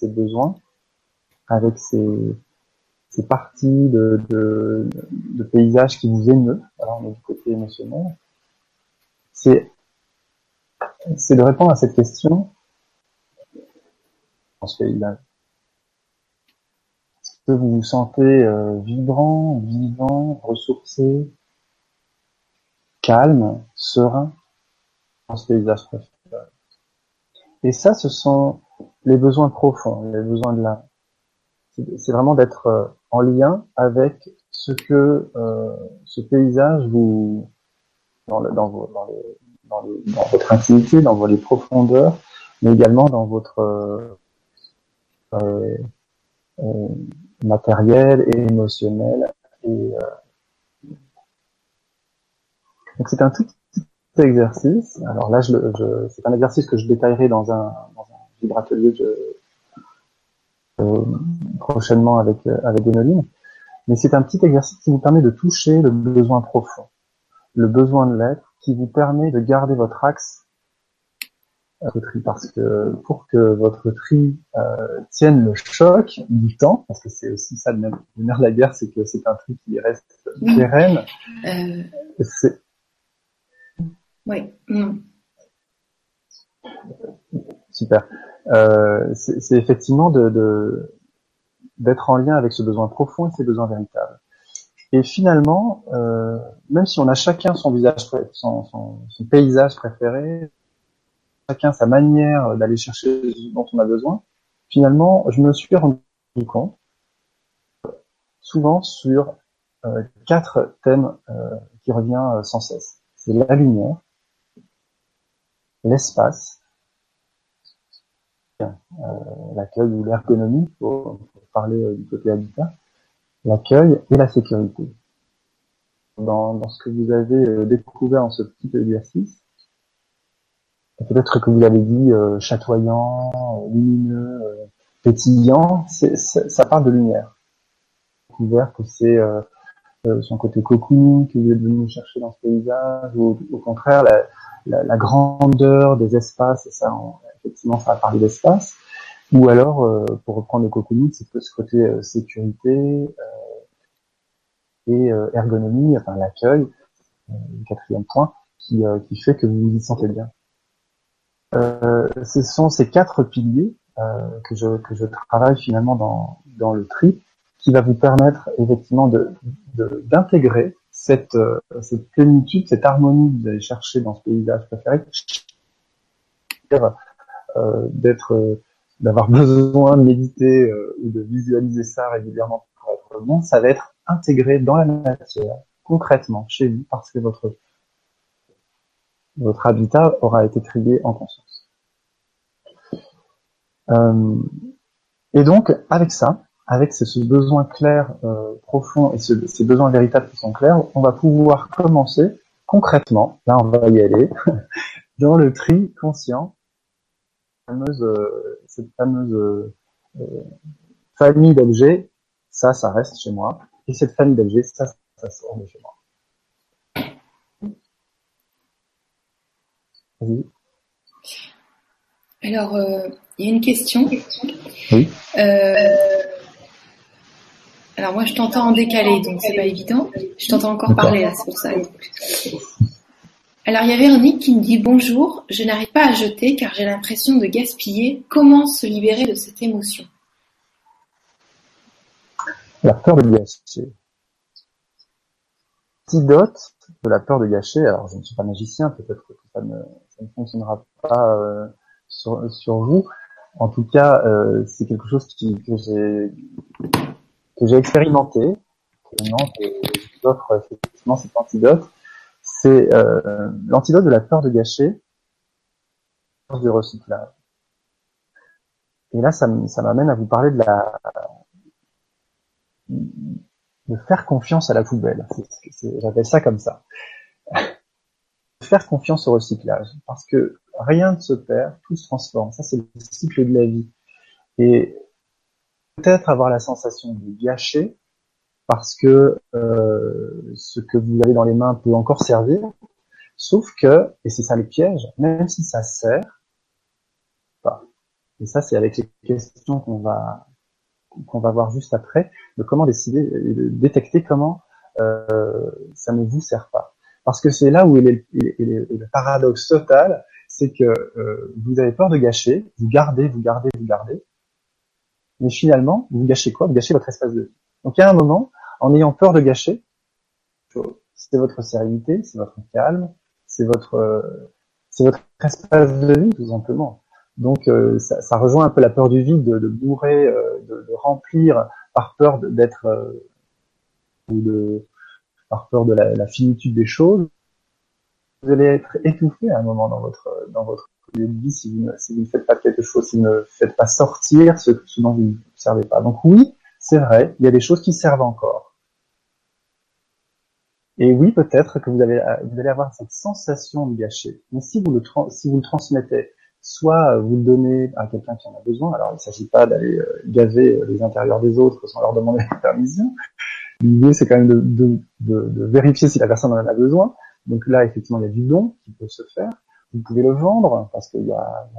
besoins, avec ces, parties de, paysage qui vous émeut. Alors on est du côté émotionnel. C'est de répondre à cette question dans ce paysage. Est-ce que vous vous sentez euh, vibrant, vivant, ressourcé, calme, serein dans ce paysage et ça, ce sont les besoins profonds, les besoins de l'âme. C'est vraiment d'être euh, en lien avec ce que euh, ce paysage vous dans, dans, vos, dans, les, dans, votre intimité, dans vos les profondeurs, mais également dans votre euh, euh, euh matériel et émotionnel. Et, donc c'est un tout exercice, alors là, je, je, c'est un exercice que je détaillerai dans un, dans un libre atelier euh, prochainement avec avec Enoline. Mais c'est un petit exercice qui vous permet de toucher le besoin profond, le besoin de l'être, qui vous permet de garder votre axe tri, parce que pour que votre tri euh, tienne le choc du temps, parce que c'est aussi ça le nerf de la guerre, c'est que c'est un tri qui reste pérenne. Euh... Oui. Mm. Super. Euh, c'est effectivement de d'être en lien avec ce besoin profond et ses besoins véritables. Et finalement, euh, même si on a chacun son visage, son, paysage préféré, chacun sa manière d'aller chercher ce dont on a besoin, finalement, je me suis rendu compte souvent sur euh, quatre thèmes qui reviennent sans cesse. C'est la lumière, l'espace, euh, l'accueil ou l'ergonomie, pour, parler euh, du côté habitat, l'accueil et la sécurité. Dans, dans, ce que vous avez euh, découvert en ce petit exercice, peut-être que vous avez dit chatoyant, lumineux, pétillant, ça parle de lumière. Découvert que c'est son côté cocooning que vous êtes venu chercher dans ce paysage, ou au contraire la, la, la, grandeur des espaces, et ça, effectivement, ça va parler d'espace. Ou alors, euh, pour reprendre le cocooning, c'est ce côté euh, sécurité euh, et ergonomie, enfin l'accueil, le quatrième point, qui, qui fait que vous vous y sentez bien. ce sont ces quatre piliers que je que je travaille finalement dans dans le tri, qui va vous permettre effectivement de d'intégrer cette, cette plénitude, cette harmonie que vous allez chercher dans ce paysage préféré, d'être d'avoir besoin de méditer ou de visualiser ça régulièrement pour être bon, ça va être intégré dans la matière, concrètement, chez vous, parce que votre votre habitat aura été créé en conscience. Euh, et donc, avec ça, avec ce, besoin clair, euh, profond et ces besoins véritables qui sont clairs, on va pouvoir commencer concrètement, là on va y aller, dans le tri conscient, fameuse, euh, cette fameuse famille d'objets, ça, ça reste chez moi, et cette famille d'objets, ça, ça sort de chez moi. Alors, euh, il y a une question. Oui. Euh, alors moi, je t'entends en décalé, donc c'est pas évident. Je t'entends encore parler là, c'est pour ça. Alors, il y a Véronique qui me dit bonjour. Je n'arrive pas à jeter car j'ai l'impression de gaspiller. Comment se libérer de cette émotion? La peur de gâcher. Antidote de la peur de gâcher. Alors, je ne suis pas magicien, peut-être que ça ne ne fonctionnera pas euh, sur, sur vous. En tout cas, euh, c'est quelque chose qui, que j'ai que j'ai expérimenté, que j'offre effectivement cet antidote. C'est euh, l'antidote de la peur de gâcher, du recyclage. Et là, ça, ça m'amène à vous parler de la de faire confiance à la poubelle. J'appelle ça comme ça faire confiance au recyclage, parce que rien ne se perd, tout se transforme. Ça, c'est le cycle de la vie. Et peut-être avoir la sensation de gâcher, parce que euh, ce que vous avez dans les mains peut encore servir, sauf que, et c'est ça le piège, même si ça sert, pas. Et ça, c'est avec les questions qu'on va qu'on va voir juste après, de comment décider, de détecter comment euh, ça ne vous sert pas. Parce que c'est là où il est, le paradoxe total, c'est que euh, vous avez peur de gâcher, vous gardez, vous gardez, vous gardez, mais finalement, vous gâchez quoi? Vous gâchez votre espace de vie. Donc il y a un moment, en ayant peur de gâcher, c'est votre sérénité, c'est votre calme, c'est votre euh, c'est votre espace de vie tout simplement. Donc euh, ça, ça, rejoint un peu la peur du vide, de, de bourrer, de, de, remplir par peur d'être ou de par peur de la, finitude des choses, vous allez être étouffé à un moment dans votre dans votre vous, ne, si vous ne faites pas quelque chose, si vous ne faites pas sortir ce, dont vous ne servez pas. Donc oui, c'est vrai, il y a des choses qui servent encore. Et oui, peut-être que vous, allez avoir cette sensation de gâcher. Mais si vous le, si vous le transmettez, soit vous le donnez à quelqu'un qui en a besoin, alors il ne s'agit pas d'aller euh, gaver les intérieurs des autres sans leur demander la permission, L'idée, c'est quand même de, vérifier si la personne en a besoin. Donc là, effectivement, il y a du don qui peut se faire. Vous pouvez le vendre parce qu'il y, a,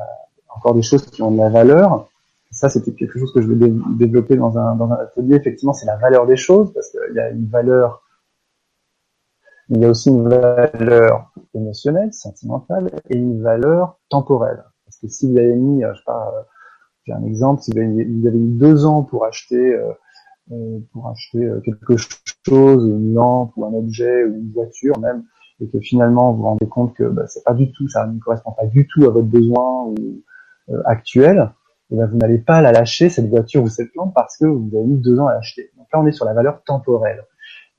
encore des choses qui ont de la valeur. Ça, c'était quelque chose que je vais développer dans un, dans un atelier. Effectivement, c'est la valeur des choses parce qu'il y a une valeur, il y a aussi une valeur émotionnelle, sentimentale et une valeur temporelle. Parce que si vous avez mis, je sais pas, euh, j'ai un exemple, si vous avez, vous avez mis deux ans pour acheter euh, euh, pour acheter euh, quelque chose, une lampe ou un objet ou une voiture même, et que finalement vous vous rendez compte que bah, c'est pas du tout, ça ne correspond pas du tout à votre besoin ou, euh, actuel, et ben vous n'allez pas la lâcher cette voiture ou cette lampe parce que vous avez mis deux ans à l'acheter. Donc là on est sur la valeur temporelle.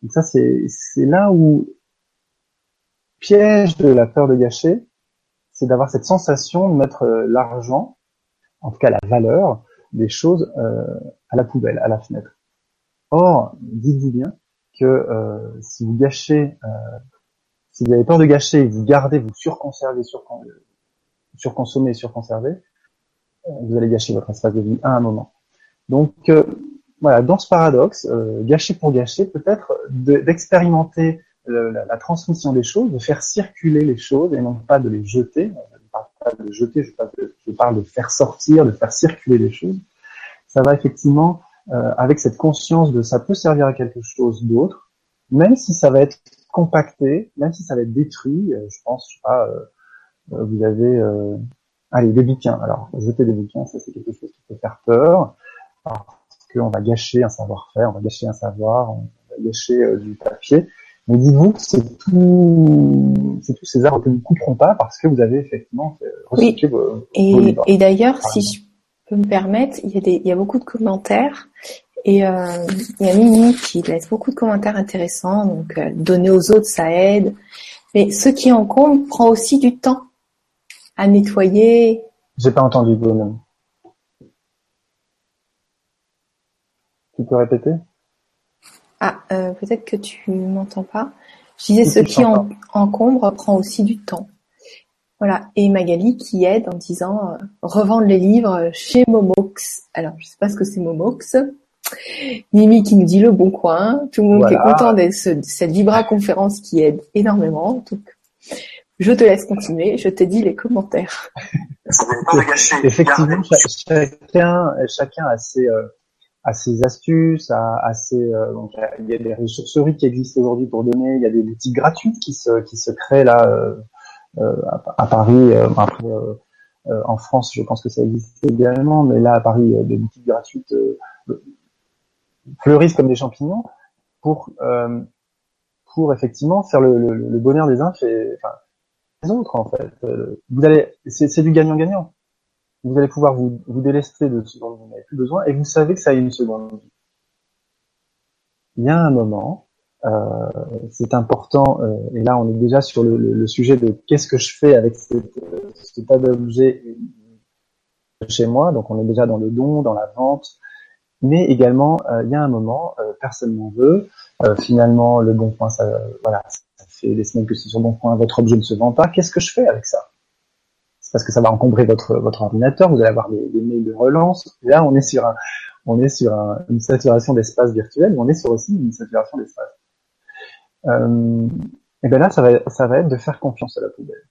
Donc ça c'est c'est là où piège de la peur de gâcher, c'est d'avoir cette sensation de mettre l'argent, en tout cas la valeur des choses à la poubelle, à la fenêtre. Or, dites-vous bien que euh, si vous gâchez, euh, si vous avez peur de gâcher, vous gardez, vous surconservez, surconsommer, surconservez, euh, vous allez gâcher votre espace de vie à un moment. Donc voilà, dans ce paradoxe, gâcher pour gâcher, peut-être d'expérimenter la, transmission des choses, de faire circuler les choses et non pas de les jeter. Je ne parle pas de jeter, je parle de faire sortir, de faire circuler les choses. Ça va effectivement euh, avec cette conscience de ça peut servir à quelque chose d'autre, même si ça va être compacté, même si ça va être détruit. Euh, je pense, je sais pas, euh, vous avez, allez, des bouquins. Alors, jeter des bouquins, ça c'est quelque chose qui peut faire peur, parce qu'on va gâcher un savoir-faire, on va gâcher un savoir, on va lécher du papier. Mais dites-vous que c'est tout, c'est tous ces arbres que nous ne couperons pas parce que vous avez effectivement recyclé vos, et, Et d'ailleurs, si je peux me permettre, il y a des, il y a beaucoup de commentaires et euh, il y a Mimi qui laisse beaucoup de commentaires intéressants. Donc, euh, donner aux autres, ça aide. Mais ce qui encombre prend aussi du temps à nettoyer. J'ai pas entendu vous Tu peux répéter? Ah, euh, peut-être que tu m'entends pas. Je disais, ce qui encombre prend aussi du temps. Voilà. Et Magali qui aide en disant euh, revendre les livres chez Momox. Alors, je sais pas ce que c'est Momox. Mimi qui nous dit le bon coin. Tout le monde est content de cette Vibra conférence qui aide énormément. Donc, je te laisse continuer. Je t'ai dit les commentaires. Effectivement, chacun, chacun a ses, euh, astuces, ses, euh, donc il y a des ressourceries qui existent aujourd'hui pour donner, il y a des boutiques gratuites qui se qui se créent là euh, euh à, Paris. Euh, après, en France, je pense que ça existe également, mais là à Paris, des boutiques gratuites fleurissent comme des champignons pour pour effectivement faire le, le, le bonheur des uns et enfin, autres en fait. Vous allez, c'est du gagnant-gagnant vous allez pouvoir vous, vous délester de ce dont vous n'avez plus besoin et vous savez que ça a une seconde vie. Il y a un moment, euh, c'est important, euh, et là on est déjà sur le, le, sujet de qu'est-ce que je fais avec ce tas d'objets chez moi, donc on est déjà dans le don, dans la vente, mais également euh, il y a un moment, euh, personne n'en veut, euh, finalement le bon point, ça, voilà, ça fait des semaines que c'est sur bon point, votre objet ne se vend pas, qu'est-ce que je fais avec ça? Parce que ça va encombrer votre votre ordinateur, vous allez avoir des, mails de relance. Là, on est sur un, on est sur une saturation d'espace virtuel, mais on est sur aussi une saturation d'espace. Et ben là, ça va, ça va être de faire confiance à la poubelle.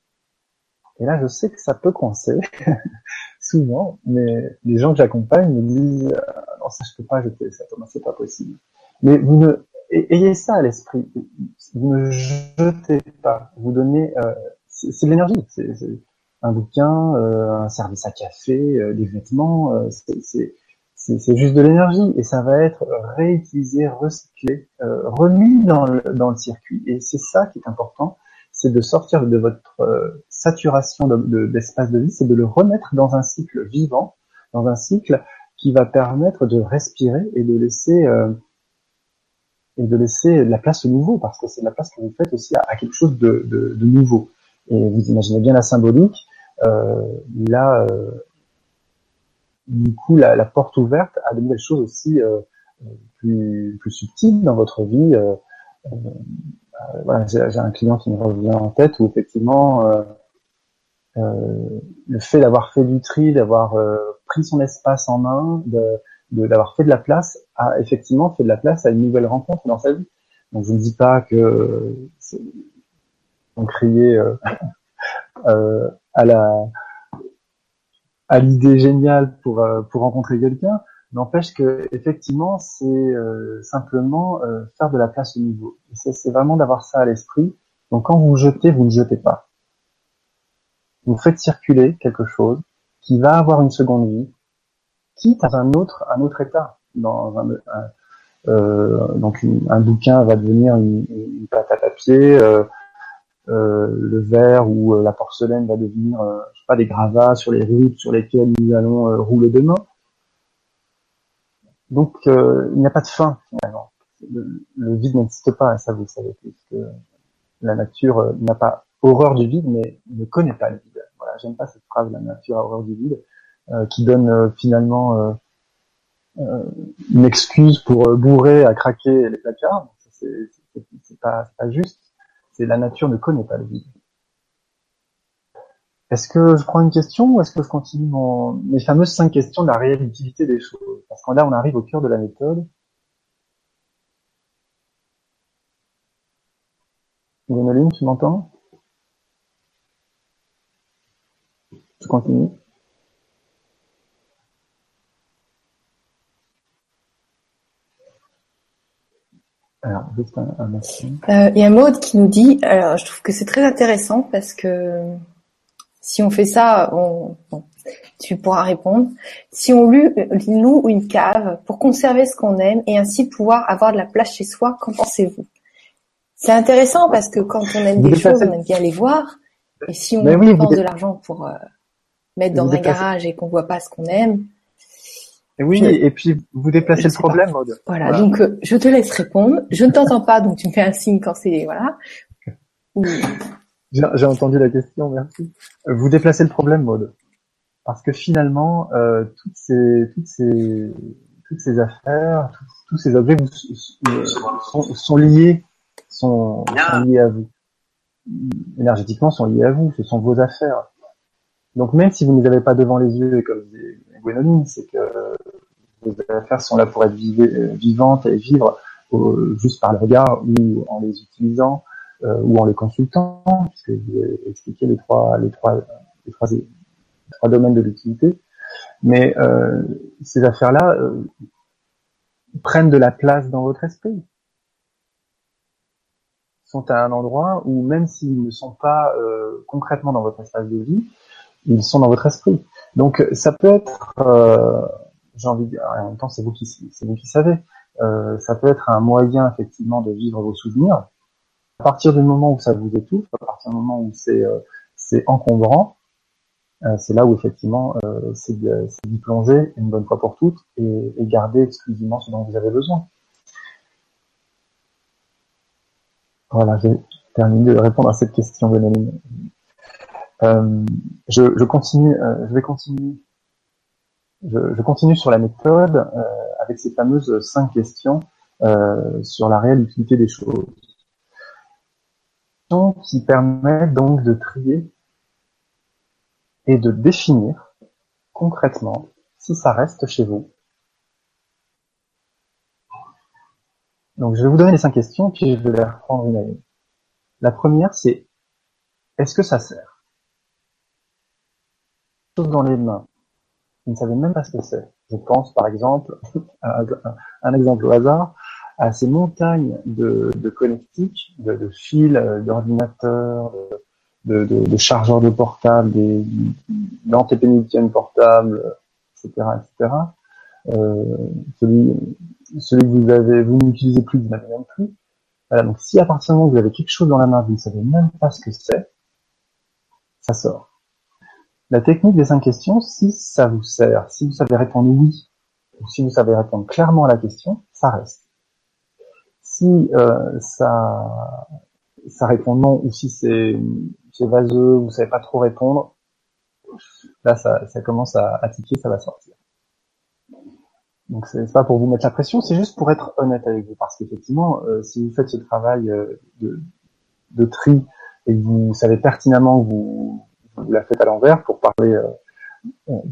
Et là, je sais que ça peut coincer souvent, mais les gens que j'accompagne me disent ah, non, ça je peux pas jeter ça, Thomas, c'est pas possible. Mais vous ne ayez ça à l'esprit. Vous ne jetez pas. Vous donnez. Euh, c'est de l'énergie. C'est un bouquin, euh, un service à café, euh, des vêtements, euh, c'est juste de l'énergie et ça va être réutilisé, recyclé, remis dans le circuit. Et c'est ça qui est important, c'est de sortir de votre saturation d'espace de, vie, c'est de le remettre dans un cycle vivant, dans un cycle qui va permettre de respirer et de laisser et de laisser la place au nouveau, parce que c'est la place que vous faites aussi à, quelque chose de, nouveau. Et vous imaginez bien la symbolique, euh, là, euh, du coup, la, la, porte ouverte à de nouvelles choses aussi euh, plus, plus subtiles dans votre vie. Voilà, j'ai un client qui me revient en tête où effectivement euh, le fait d'avoir fait du tri, d'avoir euh, pris son espace en main, de d'avoir fait de la place, a effectivement fait de la place à une nouvelle rencontre dans sa vie. Donc je ne dis pas que on criait euh, à la à l'idée géniale pour euh, pour rencontrer quelqu'un, n'empêche que effectivement c'est euh, simplement euh, faire de la place au niveau. C'est vraiment d'avoir ça à l'esprit. Donc quand vous jetez, vous ne jetez pas. Vous faites circuler quelque chose qui va avoir une seconde vie, quitte à un autre un autre état. Dans un, euh, donc un bouquin va devenir une, une pâte à papier. Euh, euh, le verre ou euh, la porcelaine va devenir, euh, je sais pas, des gravats sur les routes sur lesquelles nous allons rouler demain. Donc il n'y a pas de fin finalement. Le, vide n'existe pas, ça vous le savez, puisque la nature n'a pas horreur du vide, mais ne connaît pas le vide. Voilà, j'aime pas cette phrase, la nature a horreur du vide, qui donne finalement une excuse pour bourrer à craquer les placards. C'est pas, pas juste c'est la nature ne connaît pas le vide. Est-ce que je prends une question ou est-ce que je continue mes fameuses cinq questions de la réalité des choses? Parce que là, on arrive au cœur de la méthode. Gwénoline, tu m'entends? Je continue. Alors, juste un, un euh, Il y a Maud qui nous dit, alors je trouve que c'est très intéressant parce que si on fait ça, on, bon, Tu pourras répondre. Si on loue une cave pour conserver ce qu'on aime et ainsi pouvoir avoir de la place chez soi, qu'en pensez-vous? C'est intéressant parce que quand on aime des choses, on aime bien les voir. Et si on dépense de l'argent pour euh, mettre dans un garage et qu'on voit pas ce qu'on aime, oui, et puis vous déplacez le problème. Voilà, donc euh, je te laisse répondre. Je ne t'entends pas, donc tu me fais un signe quand c'est voilà. J'ai entendu la question, merci. Vous déplacez le problème, Maud, parce que finalement, euh, toutes ces toutes ces toutes ces affaires, tous, ces objets euh, sont, liés, sont, sont liés à vous. Énergétiquement, sont liés à vous. Ce sont vos affaires. Donc même si vous ne les avez pas devant les yeux, comme disait Gwénoline, c'est que vos affaires sont là pour être vivantes et vivre juste par le regard ou en les utilisant euh, ou en les consultant, puisque vous avez expliqué les trois, les trois, les trois, les trois domaines de l'utilité. Mais euh, ces affaires-là euh, prennent de la place dans votre esprit sont à un endroit où même s'ils ne sont pas euh, concrètement dans votre espace de vie, ils sont dans votre esprit. Donc ça peut être, euh, j'ai envie de dire, en même temps c'est vous qui c'est vous qui savez, euh, ça peut être un moyen effectivement de vivre vos souvenirs. À partir du moment où ça vous étouffe, à partir du moment où c'est euh, encombrant, euh, c'est là où effectivement euh, c'est d'y plonger une bonne fois pour toutes et, et, garder exclusivement ce dont vous avez besoin. Voilà, j'ai terminé de répondre à cette question, Benoît. Euh, je, je, continue, euh, je vais continuer. Je, je, continue sur la méthode euh, avec ces fameuses cinq questions sur la réelle utilité des choses, qui permettent donc de trier et de définir concrètement si ça reste chez vous. Donc je vais vous donner les cinq questions, puis je vais les reprendre une à une. La première, c'est est-ce que ça sert? Chose dans les mains. Vous ne savez même pas ce que c'est. Je pense par exemple, un exemple au hasard, à ces montagnes de, de connectiques, de, de fils, d'ordinateurs, de, de, chargeurs de portables, d'antépénitiennes portables, etc., etc. Euh, celui, celui que vous avez, vous n'utilisez plus, vous n'avez même plus. Voilà, donc si à partir du moment où vous avez quelque chose dans la main, vous ne savez même pas ce que c'est, ça sort. La technique des cinq questions, si ça vous sert, si vous savez répondre oui, ou si vous savez répondre clairement à la question, ça reste. Si euh, ça, répond non, ou si c'est vaseux, vous savez pas trop répondre, là ça, commence à, à tiquer, ça va sortir. Donc c'est pas pour vous mettre la pression, c'est juste pour être honnête avec vous, parce qu'effectivement, euh, si vous faites ce travail euh, de, tri et que vous savez pertinemment que vous vous la faites à l'envers pour parler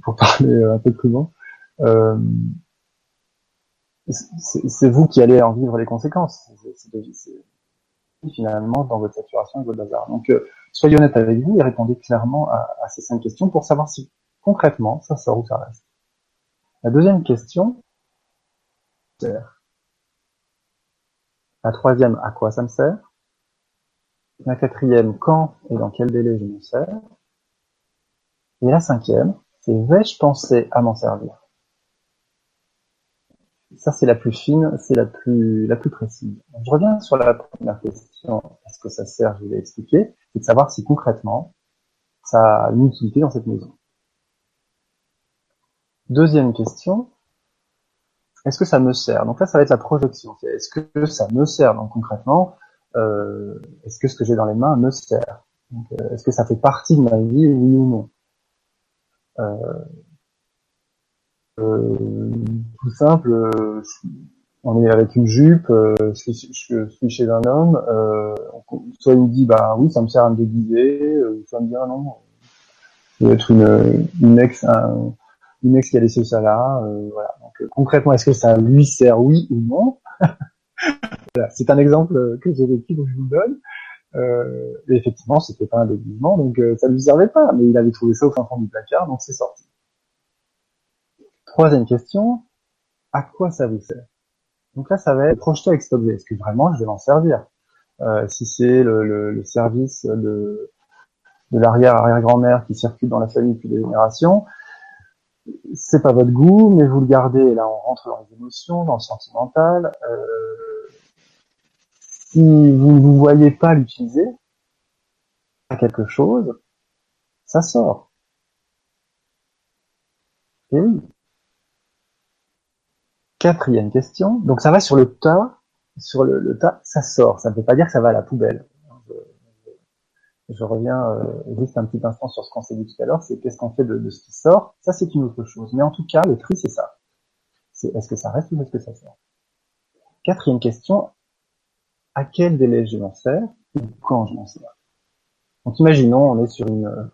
pour parler un peu crûment. Euh, c'est vous qui allez en vivre les conséquences. C'est finalement dans votre saturation et votre bazar. Donc soyez honnête avec vous et répondez clairement à, à, ces cinq questions pour savoir si concrètement ça sort ou ça reste. La deuxième question, sert. La troisième, à quoi ça me sert? La quatrième, quand et dans quel délai je m'en sers? Et la cinquième, c'est vais-je penser à m'en servir? Ça, c'est la plus fine, c'est la plus, la plus précise. je reviens sur la première question. Est-ce que ça sert Je vous l'ai expliqué. C'est de savoir si concrètement, ça a une utilité dans cette maison. Deuxième question. Est-ce que ça me sert? Donc là, ça va être la projection. Est-ce que ça me sert? Donc concrètement, euh, est-ce que ce que j'ai dans les mains me sert? Euh, Est-ce que ça fait partie de ma vie, oui ou non? Euh, tout simple, euh, on est avec une jupe, je suis, je, suis, chez un homme, soit il me dit bah oui ça me sert à me déguiser, soit il me dit ah non, ça doit être une, une ex une ex qui a laissé ça là, voilà. Donc concrètement est-ce que ça lui sert oui ou non voilà. C'est un exemple que j'ai vécu donc je vous donne. Euh, effectivement, c'était pas un déguisement, donc euh, ça lui servait pas, mais il avait trouvé ça au fin fond du placard, donc c'est sorti. Troisième question, à quoi ça vous sert? Donc là, ça va être projeté avec cet objet. Est-ce que vraiment je vais m'en servir? Euh, Si c'est le, le, le, service de, de l'arrière-arrière-grand-mère qui circule dans la famille depuis des générations, c'est pas votre goût, mais vous le gardez, et là on rentre dans les émotions, dans le sentimental. Euh, si vous ne vous voyez pas l'utiliser à quelque chose, ça sort. Et oui. Quatrième question. Donc ça va sur le tas. Sur le, tas, ça sort. Ça ne veut pas dire que ça va à la poubelle. Je, reviens euh, juste un petit instant sur ce qu'on s'est dit tout à l'heure. C'est qu'est-ce qu'on fait de, de, ce qui sort. Ça, c'est une autre chose. Mais en tout cas, le tri, c'est ça. C'est est-ce que ça reste ou est-ce que ça sort? Quatrième question. À quel délai je m'en sers ou quand je m'en sers? Donc imaginons, on est sur une,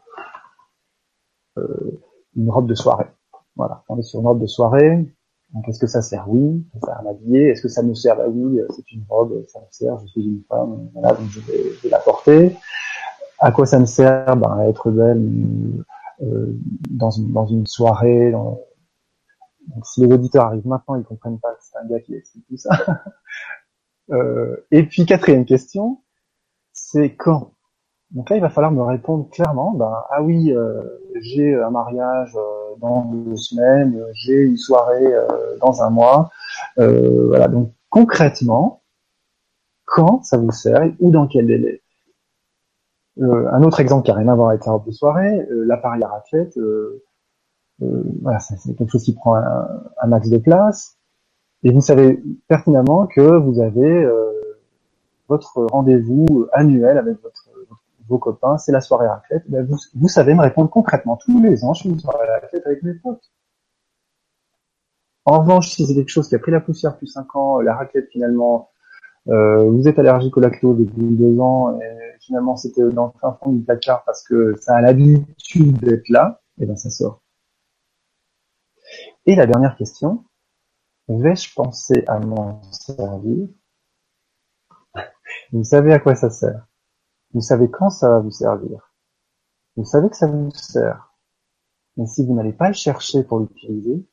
euh, une robe de soirée. Voilà, on est sur une robe de soirée. Donc est-ce que ça sert Oui, ça sert à m'habiller? Est-ce que ça nous sert Bah oui, c'est une robe, ça me sert. Je suis une femme, voilà, donc je vais, je vais la porter. À quoi ça me sert? Ben, À être belle euh, dans, une, dans une soirée. Dans... Si les auditeurs arrivent maintenant, ils comprennent pas que c'est un gars qui explique tout ça. euh, et puis quatrième question, c'est quand donc là, il va falloir me répondre clairement, ben, ah oui, euh, j'ai un mariage euh, dans deux semaines, j'ai une soirée euh, dans un mois. Euh, voilà, donc concrètement, quand ça vous sert ou dans quel délai? Un autre exemple qui n'a rien à voir avec la robe de soirée, l'appareil à raclette, voilà, c'est quelque chose qui prend un, un, max de place. Et vous savez pertinemment que vous avez votre rendez-vous annuel avec votre vos copains, c'est la soirée raclette, ben vous, savez me répondre concrètement tous les ans, je fais une soirée raclette avec mes potes. En revanche, si c'est quelque chose qui a pris la poussière depuis 5 ans, la raclette finalement, euh, vous êtes allergique au lactose depuis 2 ans, et finalement c'était dans le fin fond du placard parce que ça a l'habitude d'être là, et ben ça sort. Et la dernière question, vais-je penser à m'en servir? Vous savez à quoi ça sert? Vous savez quand ça va vous servir. Vous savez que ça vous sert. Mais si vous n'allez pas le chercher pour l'utiliser,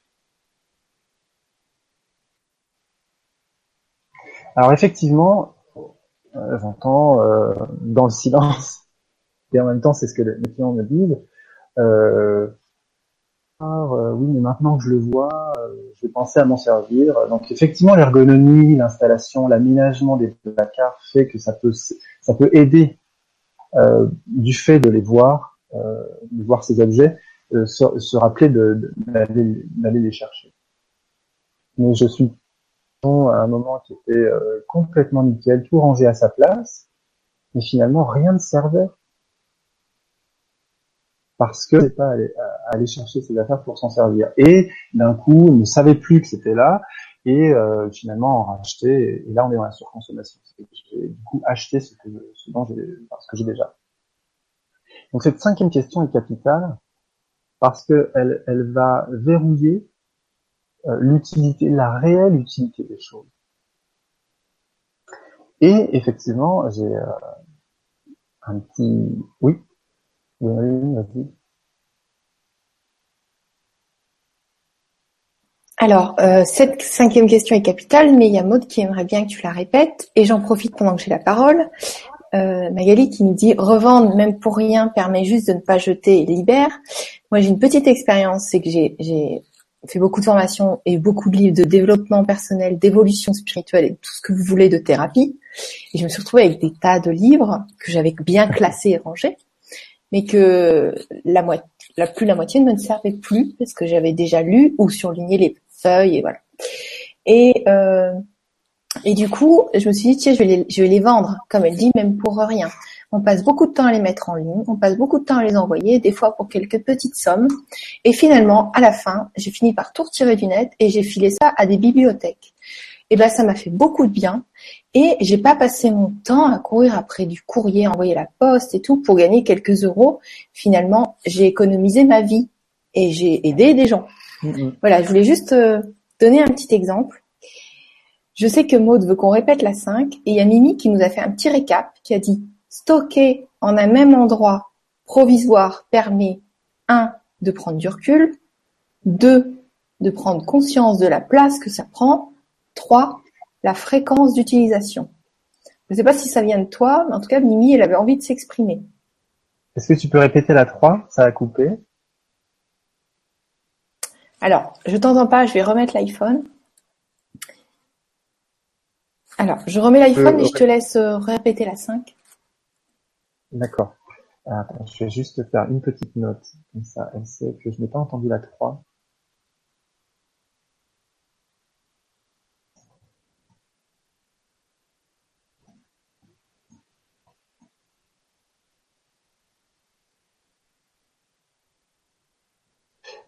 alors effectivement, euh, j'entends euh, dans le silence, et en même temps c'est ce que les clients me disent, euh, ah, oui mais maintenant que je le vois, je vais penser à m'en servir. Donc effectivement l'ergonomie, l'installation, l'aménagement des placards fait que ça peut ça peut aider du fait de les voir, euh, de voir ces objets, euh, se, se, rappeler d'aller les chercher. Mais je suis à un moment qui était complètement nickel, tout rangé à sa place, mais finalement rien ne servait parce que c'est pas aller, aller, chercher ses affaires pour s'en servir. Et d'un coup, on ne savait plus que c'était là, et euh, finalement en racheter. Et là, on est dans la surconsommation. J'ai du coup acheté ce que, ce dont j'ai, ce que j'ai déjà. Donc cette cinquième question est capitale parce que elle, va verrouiller euh, l'utilité, la réelle utilité des choses. Et effectivement, j'ai euh, un petit, oui, oui, vas-y. Alors, euh, cette cinquième question est capitale, mais il y a Maud qui aimerait bien que tu la répètes, et j'en profite pendant que j'ai la parole. Euh, Magali qui nous dit revendre même pour rien permet juste de ne pas jeter et libère. Moi j'ai une petite expérience, c'est que j'ai fait beaucoup de formations et beaucoup de livres de développement personnel, d'évolution spirituelle et tout ce que vous voulez de thérapie. Et je me suis retrouvée avec des tas de livres que j'avais bien classés et rangés, mais que la, moitié, la plus la moitié ne me servait plus parce que j'avais déjà lu ou surligné les et voilà. Et euh, et du coup, je me suis dit tiens, je vais les, je vais les vendre, comme elle dit, même pour rien. On passe beaucoup de temps à les mettre en ligne, on passe beaucoup de temps à les envoyer, des fois pour quelques petites sommes. Et finalement, à la fin, j'ai fini par tout retirer du net et j'ai filé ça à des bibliothèques. Et ben, ça m'a fait beaucoup de bien. Et j'ai pas passé mon temps à courir après du courrier, envoyer la poste et tout pour gagner quelques euros. Finalement, j'ai économisé ma vie et j'ai aidé des gens. Voilà, je voulais juste euh, donner un petit exemple. Je sais que Maud veut qu'on répète la 5 et il y a Mimi qui nous a fait un petit récap qui a dit stocker en un même endroit provisoire permet 1 de prendre du recul, 2 de prendre conscience de la place que ça prend, 3 la fréquence d'utilisation. Je ne sais pas si ça vient de toi, mais en tout cas Mimi elle avait envie de s'exprimer. Est-ce que tu peux répéter la 3 Ça a coupé. Alors, je t'entends pas, je vais remettre l'iPhone. Alors, je remets l'iPhone et je te laisse euh, répéter la 5. D'accord. Attends, je vais juste faire une petite note, comme ça elle sait que je n'ai pas entendu la 3.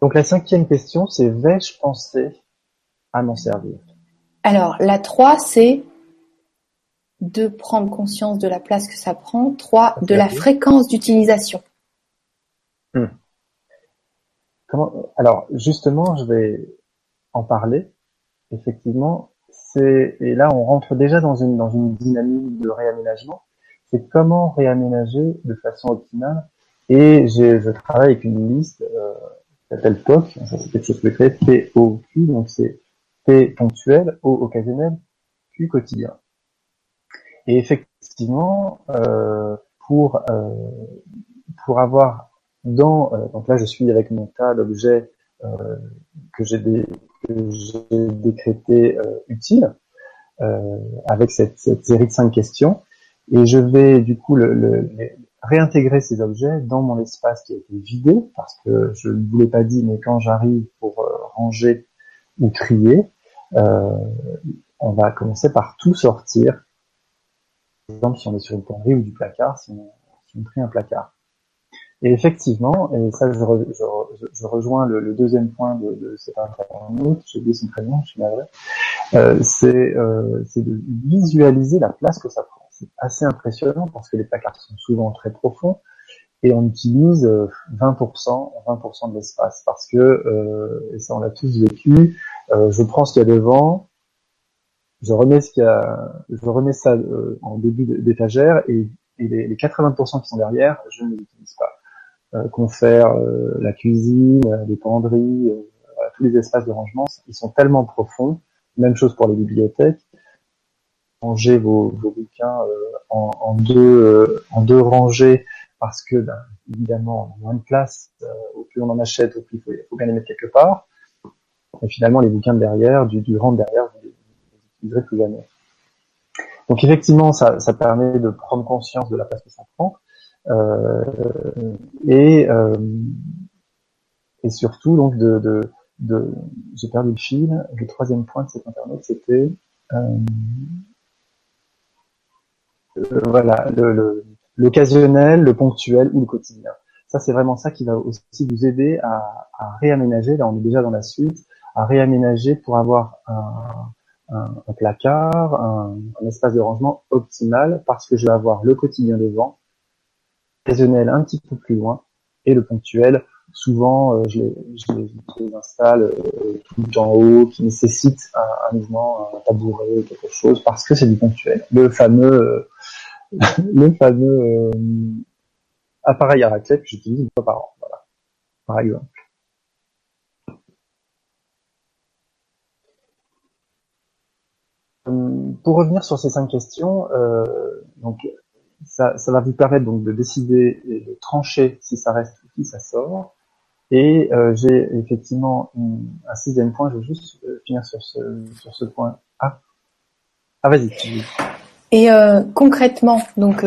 Donc la cinquième question, c'est vais-je penser à m'en servir? Alors la 3, c'est de prendre conscience de la place que ça prend. 3, de la fréquence d'utilisation. Hmm. alors justement, je vais en parler. Effectivement, c'est et là on rentre déjà dans une dans une dynamique de réaménagement. C'est comment réaménager de façon optimale. Et je travaille avec une liste euh, qui s'appelle POC. Ça c'est quelque chose je crée. P-O-Q, donc c'est P ponctuel, O occasionnel, Q quotidien. Et effectivement, euh, pour euh, pour avoir dans euh, donc là je suis avec mon tas d'objets euh, que j'ai décrété euh, utile avec cette, cette, série de cinq questions et je vais du coup le, le, réintégrer ces objets dans mon espace qui a été vidé parce que je ne vous l'ai pas dit mais quand j'arrive pour ranger ou trier on va commencer par tout sortir exemple, si on est sur une connerie ou du placard, si on, si on trie un placard. Et effectivement, et ça je, je, je rejoins le, le, deuxième point de, de cet internaute, j'ai oublié son prénom, je suis navré, euh, c'est euh, de visualiser la place que ça prend. C'est assez impressionnant parce que les placards sont souvent très profonds et on utilise 20%, euh, 20% de l'espace parce que, euh, et ça on l'a tous vécu, euh, je prends ce qu'il y a devant, je remets ce qu'il y a, je remets ça euh, en début d'étagère et, et les, les, 80% qui sont derrière, je ne les utilise pas. Euh, confère, euh, la cuisine, les penderies, tous les espaces de rangement, ils sont tellement profonds. Même chose pour les bibliothèques. Vos, bouquins en, en, deux en deux rangées parce que ben, évidemment moins de place, au plus on en achète, au plus il faut, bien les mettre quelque part. Et finalement, les bouquins de derrière, du, du rang de derrière, vous plus jamais. Donc effectivement, ça, permet de prendre conscience de la place que ça prend. Euh, et, euh, surtout donc de, j'ai perdu le fil. Le troisième point de cet internet, c'était euh, euh voilà l'occasionnel, le, le, ponctuel ou le quotidien. Ça, c'est vraiment ça qui va aussi vous aider à, à réaménager. Là, on est déjà dans la suite, à réaménager pour avoir un, un, placard, un, espace de rangement optimal parce que je vais avoir le quotidien devant, occasionnel un petit peu plus loin et le ponctuel souvent euh, je, les, je, les, installe euh, tout en haut qui nécessite un, un, mouvement, un tabouret, quelque chose parce que c'est du ponctuel. Le fameux euh, le fameux appareil à raclette que j'utilise une fois par an, voilà, par exemple. Euh, pour revenir sur ces cinq questions, euh, donc ça, va vous permettre donc de décider et de trancher si ça reste ou si ça sort. Et euh, j'ai effectivement un sixième point. Je vais juste euh, finir sur ce sur ce point. Ah, ah vas-y. Et euh, concrètement, donc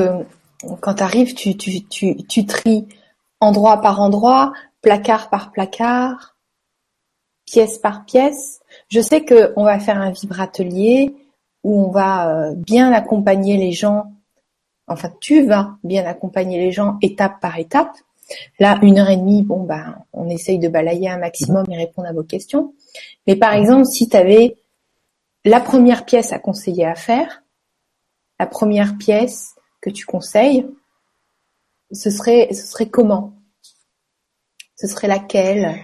quand tu arrives, tu, tu, tu, tries endroit par endroit, placard par placard, pièce par pièce. Je sais que on va faire un vibratelier où on va euh, bien accompagner les gens, enfin tu vas bien accompagner les gens étape par étape. Là, une heure et demie, bon ben, on essaye de balayer un maximum et répondre à vos questions. Mais par exemple, si tu avais la première pièce à conseiller à faire, la première pièce que tu conseilles, ce serait, ce serait comment? Ce serait laquelle?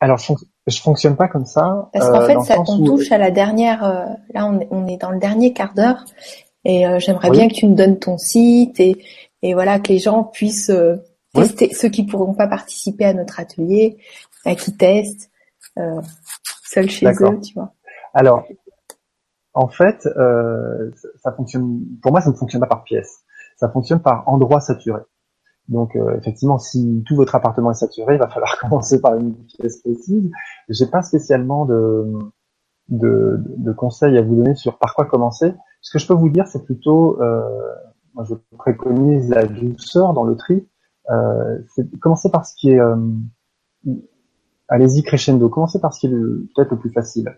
Alors, je fonctionne pas comme ça. Parce qu'en euh, fait, ça, on touche à la dernière. Euh, là, on est, on est, dans le dernier quart d'heure, et euh, j'aimerais bien que tu me donnes ton site et, et voilà que les gens puissent tester ceux qui pourront pas participer à notre atelier, qui testent seuls chez eux, tu vois. Alors, en fait, ça fonctionne. Pour moi, ça ne fonctionne pas par pièce. Ça fonctionne par endroit saturé. Donc euh, effectivement, si tout votre appartement est saturé, il va falloir commencer par une pièce précise. J'ai pas spécialement de, de, de, conseils à vous donner sur par quoi commencer. Ce que je peux vous dire, c'est plutôt, euh, moi je préconise la douceur dans le tri. Euh, c'est commencer par ce qui est, euh, allez-y crescendo. Commencez par ce qui est peut-être le plus facile.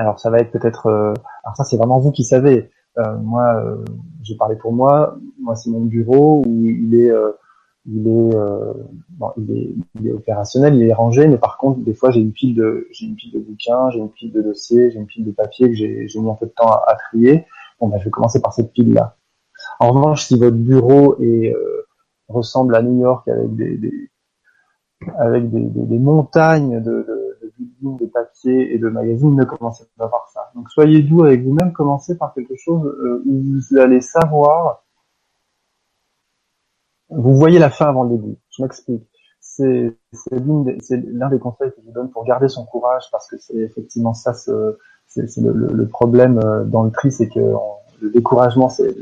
Alors ça va être peut-être, euh, alors ça c'est vraiment vous qui savez. Euh, moi, euh, j'ai parlé pour moi. Moi, c'est mon bureau où il est, il est, bon, il est, opérationnel, il est rangé, mais par contre, des fois, j'ai une pile de, j'ai une pile de bouquins, j'ai une pile de dossiers, j'ai une pile de papiers que j'ai, mis un peu de temps à, trier. Bon, ben, je vais commencer par cette pile-là. En revanche, si votre bureau est, ressemble à New York avec des, avec des, montagnes de de papier et de magazines, ne commencez pas par ça. Donc soyez doux avec vous-même, commencez par quelque chose euh, où vous allez savoir, vous voyez la fin avant le début. Je m'explique. C'est l'un des conseils que je donne pour garder son courage, parce que c'est effectivement ça, c'est le, le, problème euh, dans le tri, c'est que le découragement, c'est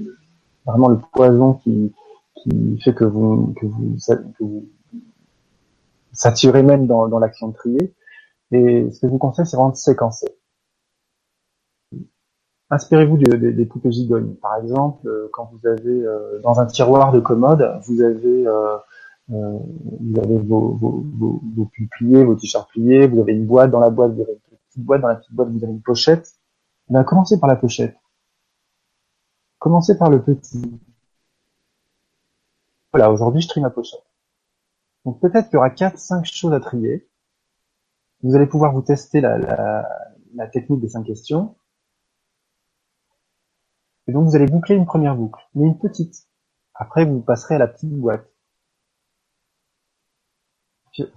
vraiment le poison qui, qui fait que vous, que vous, que vous saturez même dans, dans l'action de trier. Et ce que je vous conseille, c'est vraiment de séquencer. Inspirez-vous des poupées gigognes. Par exemple, euh, quand vous avez euh, dans un tiroir de commode, vous avez euh, vous avez vos, vos, vos, vos pliés, vos t-shirts pliés, vous avez une boîte, dans la boîte vous avez une petite boîte, dans la petite boîte vous avez une pochette. Ben, commencez par la pochette. Commencez par le petit. Voilà, aujourd'hui je trie ma pochette. Donc peut-être qu'il y aura quatre, cinq choses à trier. Vous allez pouvoir vous tester la, technique des cinq questions. Et donc vous allez boucler une première boucle, mais une petite. Après, vous passerez à la petite boîte.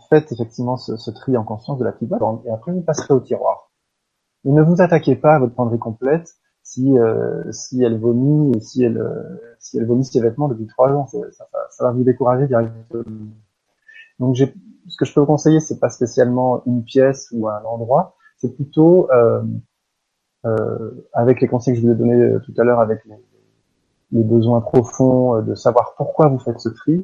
Faites effectivement ce, tri en conscience de la petite boîte, et après vous passerez au tiroir. Et ne vous attaquez pas à votre penderie complète si euh, si elle vomit et si elle euh, si elle vomit ses vêtements depuis trois ans, ça, ça, ça va vous décourager directement. Donc ce que je peux vous conseiller, c'est pas spécialement une pièce ou un endroit, c'est plutôt euh, euh, avec les conseils que je vous ai donnés euh, tout à l'heure, avec les, besoins profonds de savoir pourquoi vous faites ce tri.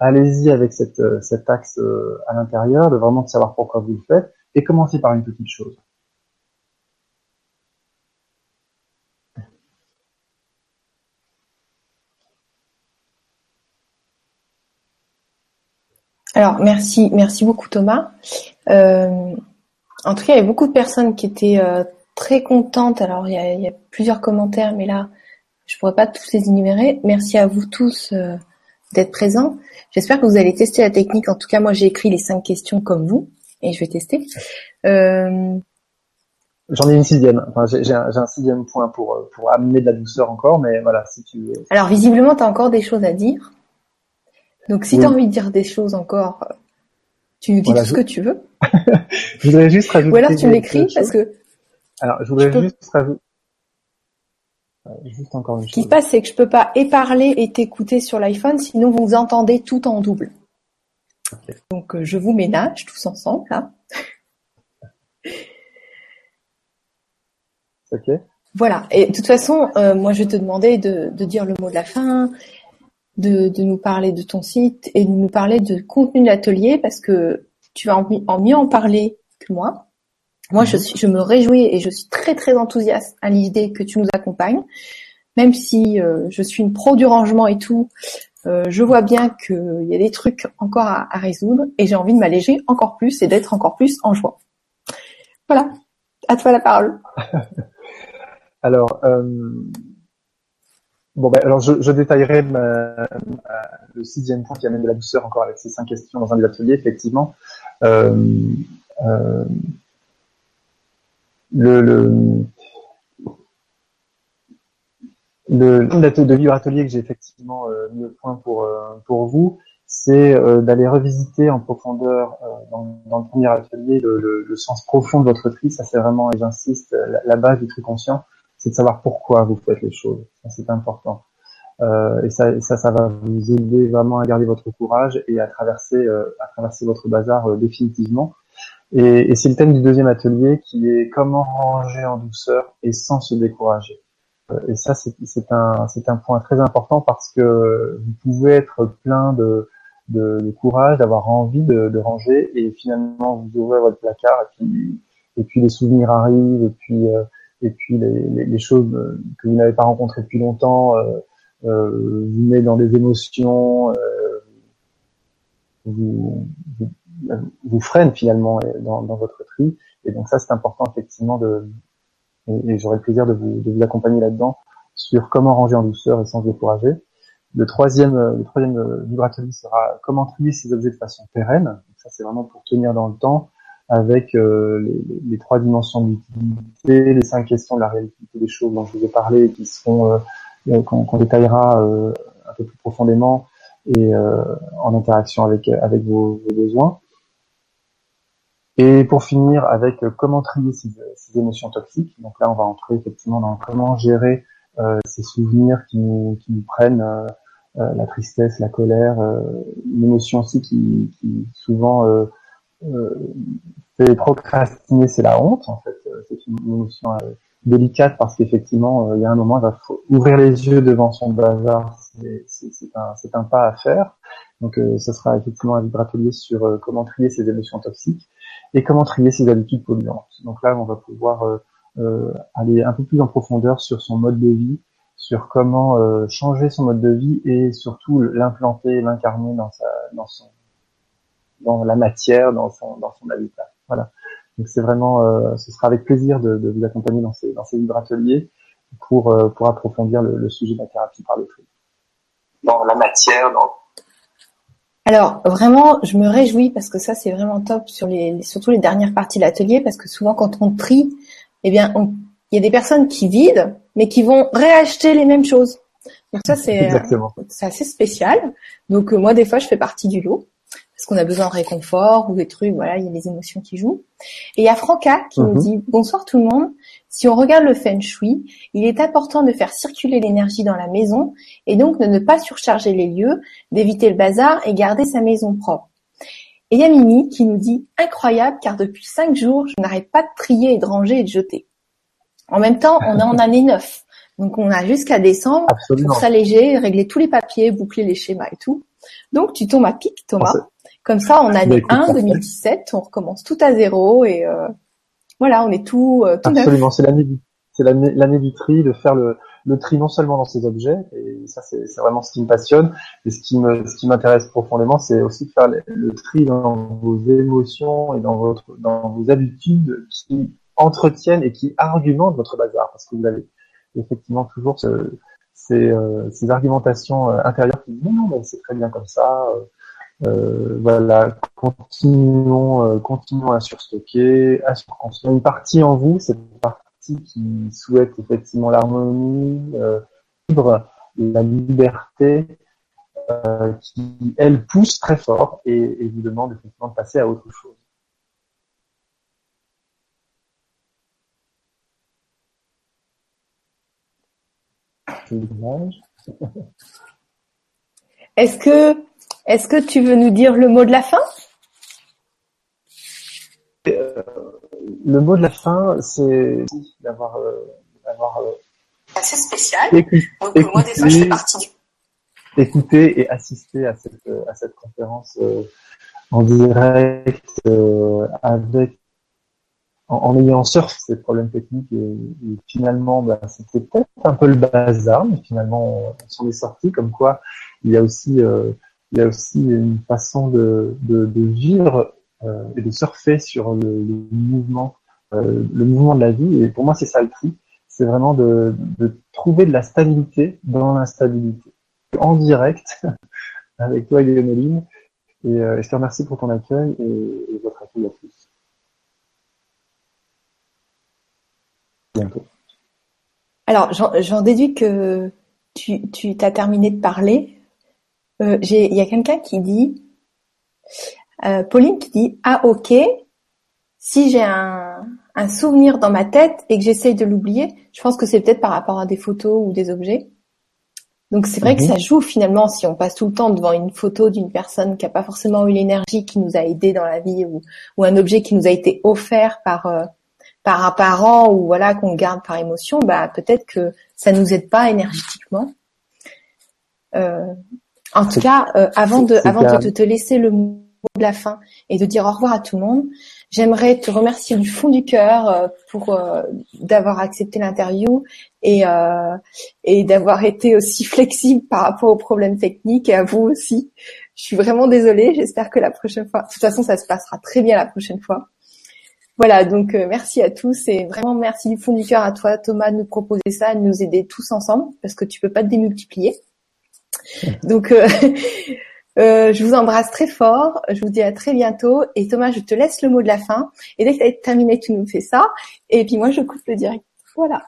Allez-y avec cette, cet axe à l'intérieur, de vraiment savoir pourquoi vous le faites, et commencez par une petite chose. Alors merci, merci beaucoup Thomas. Euh, en tout cas, il y a beaucoup de personnes qui étaient euh, très contentes. Alors il y, a, plusieurs commentaires, mais là, je pourrais pas tous les énumérer. Merci à vous tous euh, d'être présents. J'espère que vous allez tester la technique. En tout cas, moi j'ai écrit les cinq questions comme vous et je vais tester. J'en ai une sixième. Enfin, j'ai un, un, sixième point pour pour amener de la douceur encore, mais voilà, si tu. Alors visiblement, tu as encore des choses à dire. Donc si tu as envie de dire des choses encore, tu nous dis tout ce que tu veux. je voudrais juste rajouter. Ou alors tu l'écris parce que. Alors je voudrais juste rajouter. Juste encore une chose. Ce qui se passe, c'est que je peux pas et parler et t'écouter sur l'iPhone, sinon vous entendez tout en double. Donc euh, je vous ménage tous ensemble là. ok. Voilà. Et de toute façon, euh, moi je vais te demander de, de dire le mot de la fin, de, de, nous parler de ton site et de nous parler de contenu de l'atelier parce que tu vas en, mieux en parler que moi. Moi, je, mhm. suis, je me réjouis et je suis très très enthousiaste à l'idée que tu nous accompagnes. Même si euh, je suis une pro du rangement et tout, euh, je vois bien qu'il y a des trucs encore à, à résoudre et j'ai envie de m'alléger encore plus et d'être encore plus en joie. Voilà, à toi la parole. Alors, euh, Bon, ben, alors je, détaillerai le sixième point qui amène de la douceur encore avec ces cinq questions dans un des ateliers, effectivement. Euh, euh, le, le, de vivre atelier que j'ai effectivement euh, mis au point pour euh, pour vous, c'est euh, d'aller revisiter en profondeur dans, le premier atelier le, le, sens profond de votre tri. Ça c'est vraiment, et j'insiste, la, la, base du tri conscient c'est de savoir pourquoi vous faites les choses. c'est important. Euh, et ça, ça, ça, va vous aider vraiment à garder votre courage et à traverser, euh, à traverser votre bazar euh, définitivement. Et, et c'est le thème du deuxième atelier qui est comment ranger en douceur et sans se décourager. et ça, c'est un, un point très important parce que vous pouvez être plein de, de, de courage, d'avoir envie de, de, ranger, et finalement vous ouvrez votre placard et puis, et puis les souvenirs arrivent, et puis, euh, et puis les, les, choses que vous n'avez pas rencontrées depuis longtemps euh, euh, vous met dans des émotions, euh, vous, vous, vous, freine finalement dans, dans votre tri. Et donc ça, c'est important effectivement de, et, j'aurai le plaisir de vous, de vous accompagner là-dedans sur comment ranger en douceur et sans décourager. Le troisième, le troisième vibratelier sera comment trier ces objets de façon pérenne. Donc ça, c'est vraiment pour tenir dans le temps avec euh, les, les, trois dimensions d'utilité, les cinq questions de la réalité des choses dont je vous ai parlé et qui seront euh, euh, qu'on détaillera un peu plus profondément et en interaction avec avec vos, vos, besoins. Et pour finir avec comment trier ces, ces, émotions toxiques. Donc là, on va entrer effectivement dans comment gérer ces souvenirs qui nous, qui nous prennent la tristesse, la colère, euh, une émotion aussi qui, qui souvent euh, euh, procrastiner, c'est la honte en fait. Euh, c'est une émotion euh, délicate parce qu'effectivement, il y a un moment, il va ouvrir les yeux devant son bazar. C'est un, un, pas à faire. Donc, ce sera effectivement un vibratelier sur comment trier ses émotions toxiques et comment trier ses habitudes polluantes. Donc là, on va pouvoir aller un peu plus en profondeur sur son mode de vie, sur comment changer son mode de vie et surtout l'implanter, l'incarner dans, sa, dans son dans la matière, dans son, dans son habitat. Voilà. Donc c'est vraiment, euh, ce sera avec plaisir de, de, vous accompagner dans ces, dans ces ateliers pour, euh, pour approfondir le, le, sujet de la thérapie par le tri. Dans la matière, dans... Alors vraiment, je me réjouis parce que ça c'est vraiment top sur les, surtout les dernières parties de l'atelier parce que souvent quand on trie, eh bien, il y a des personnes qui vident mais qui vont réacheter les mêmes choses. Donc ça c'est, c'est assez spécial. Donc moi des fois je fais partie du lot parce qu'on a besoin de réconfort ou des trucs, voilà, il y a les émotions qui jouent. Et il y a Franca qui nous mhm. dit bonsoir tout le monde. Si on regarde le feng shui, il est important de faire circuler l'énergie dans la maison et donc de ne pas surcharger les lieux, d'éviter le bazar et garder sa maison propre. Et il y a Mimi qui nous dit incroyable car depuis cinq jours, je n'arrête pas de trier et de ranger et de jeter. En même temps, on est en année neuf. Donc on a jusqu'à décembre pour s'alléger, régler tous les papiers, boucler les schémas et tout. Donc tu tombes à pic, Thomas. Comme ça, en année 1, 2017, on recommence tout à zéro et euh, voilà, on est tout, euh, tout Absolument, c'est l'année du, c'est l'année, du tri, de faire le, le tri non seulement dans ses objets, et ça c'est, c'est vraiment ce qui me passionne, et ce qui me, ce qui m'intéresse profondément, c'est aussi de faire le, tri dans vos émotions et dans votre, dans vos habitudes qui entretiennent et qui argumentent votre bazar, parce que vous avez effectivement toujours ce, ces, euh, ces argumentations euh, intérieures qui disent non, mais c'est très bien comme ça. Euh, voilà, continuons, continuons à surstocker, à surconstruire. Une partie en vous, cette partie qui souhaite effectivement l'harmonie, libre, la liberté, qui elle pousse très fort et, et vous demande effectivement de passer à autre chose. Est-ce que, est-ce que tu veux nous dire le mot de la fin? Euh, Le mot de la fin, c'est d'avoir, euh, d'avoir euh, assez spécial. Donc moi des fois je fais partie du écouter et assister à cette à cette conférence en direct avec en, ayant surf ces problèmes techniques et, finalement bah, c'était peut-être un peu le bazar mais finalement on, s'en est sorti comme quoi il y a aussi euh, il y a aussi une façon de, de, de vivre euh, et de surfer sur le, le mouvement euh, le mouvement de la vie. Et pour moi c'est ça le tri. C'est vraiment de, de trouver de la stabilité dans l'instabilité. En direct avec toi Guillaume et, et je te remercie pour ton accueil et, votre accueil à tous. Alors, j'en déduis que tu, tu as terminé de parler. Euh, il y a quelqu'un qui dit, euh, Pauline qui dit, ah ok, si j'ai un, un souvenir dans ma tête et que j'essaye de l'oublier, je pense que c'est peut-être par rapport à des photos ou des objets. Donc c'est vrai que mhm. ça joue finalement si on passe tout le temps devant une photo d'une personne qui n'a pas forcément eu l'énergie qui nous a aidé dans la vie ou, ou, un objet qui nous a été offert par euh, par apparent ou voilà qu'on garde par émotion, bah peut-être que ça nous aide pas énergétiquement. Euh, en tout cas, euh, avant de avant de te laisser le mot de la fin et de dire au revoir à tout le monde, j'aimerais te remercier du fond du cœur euh, pour euh, d'avoir accepté l'interview et et d'avoir été aussi flexible par rapport aux problèmes techniques et à vous aussi. Je suis vraiment désolée. J'espère que la prochaine fois, de toute façon, ça se passera très bien la prochaine fois. Voilà, donc merci à tous et vraiment merci du fond du cœur à toi Thomas de nous proposer ça, de nous aider tous ensemble parce que tu peux pas te démultiplier. Donc, euh, euh, je vous embrasse très fort. Je vous dis à très bientôt. Et Thomas, je te laisse le mot de la fin. Et dès que tu as terminé, tu nous fais ça. Et puis moi, je coupe le direct. Voilà.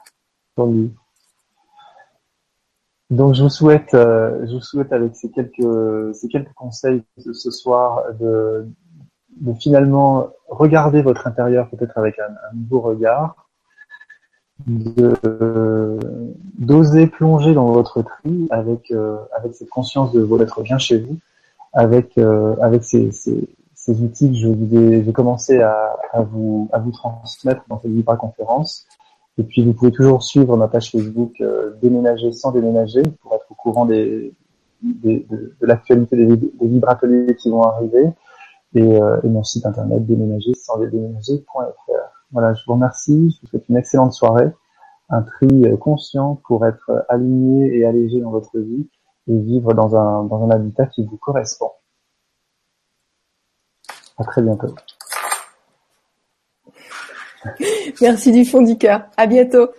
Donc je vous souhaite, euh, je vous souhaite avec ces quelques conseils de ce soir de, de finalement regarder votre intérieur peut-être avec un, un nouveau regard, d'oser plonger dans votre tri avec euh, avec cette conscience de votre bien chez vous, avec euh, avec ces, ces, ces, outils que je vais, commencer à, à, vous à vous transmettre dans cette Vibra conférence. Et puis vous pouvez toujours suivre ma page Facebook euh, déménager sans déménager pour être au courant des, des de, l'actualité des, des vibrateliers qui vont arriver et, et mon site internet déménager sans déménager.fr. Voilà, je vous remercie. Je vous souhaite une excellente soirée, un tri euh, conscient pour être euh, aligné et allégé dans votre vie et vivre dans un, dans un habitat qui vous correspond. À très bientôt. Merci du fond du cœur. À bientôt.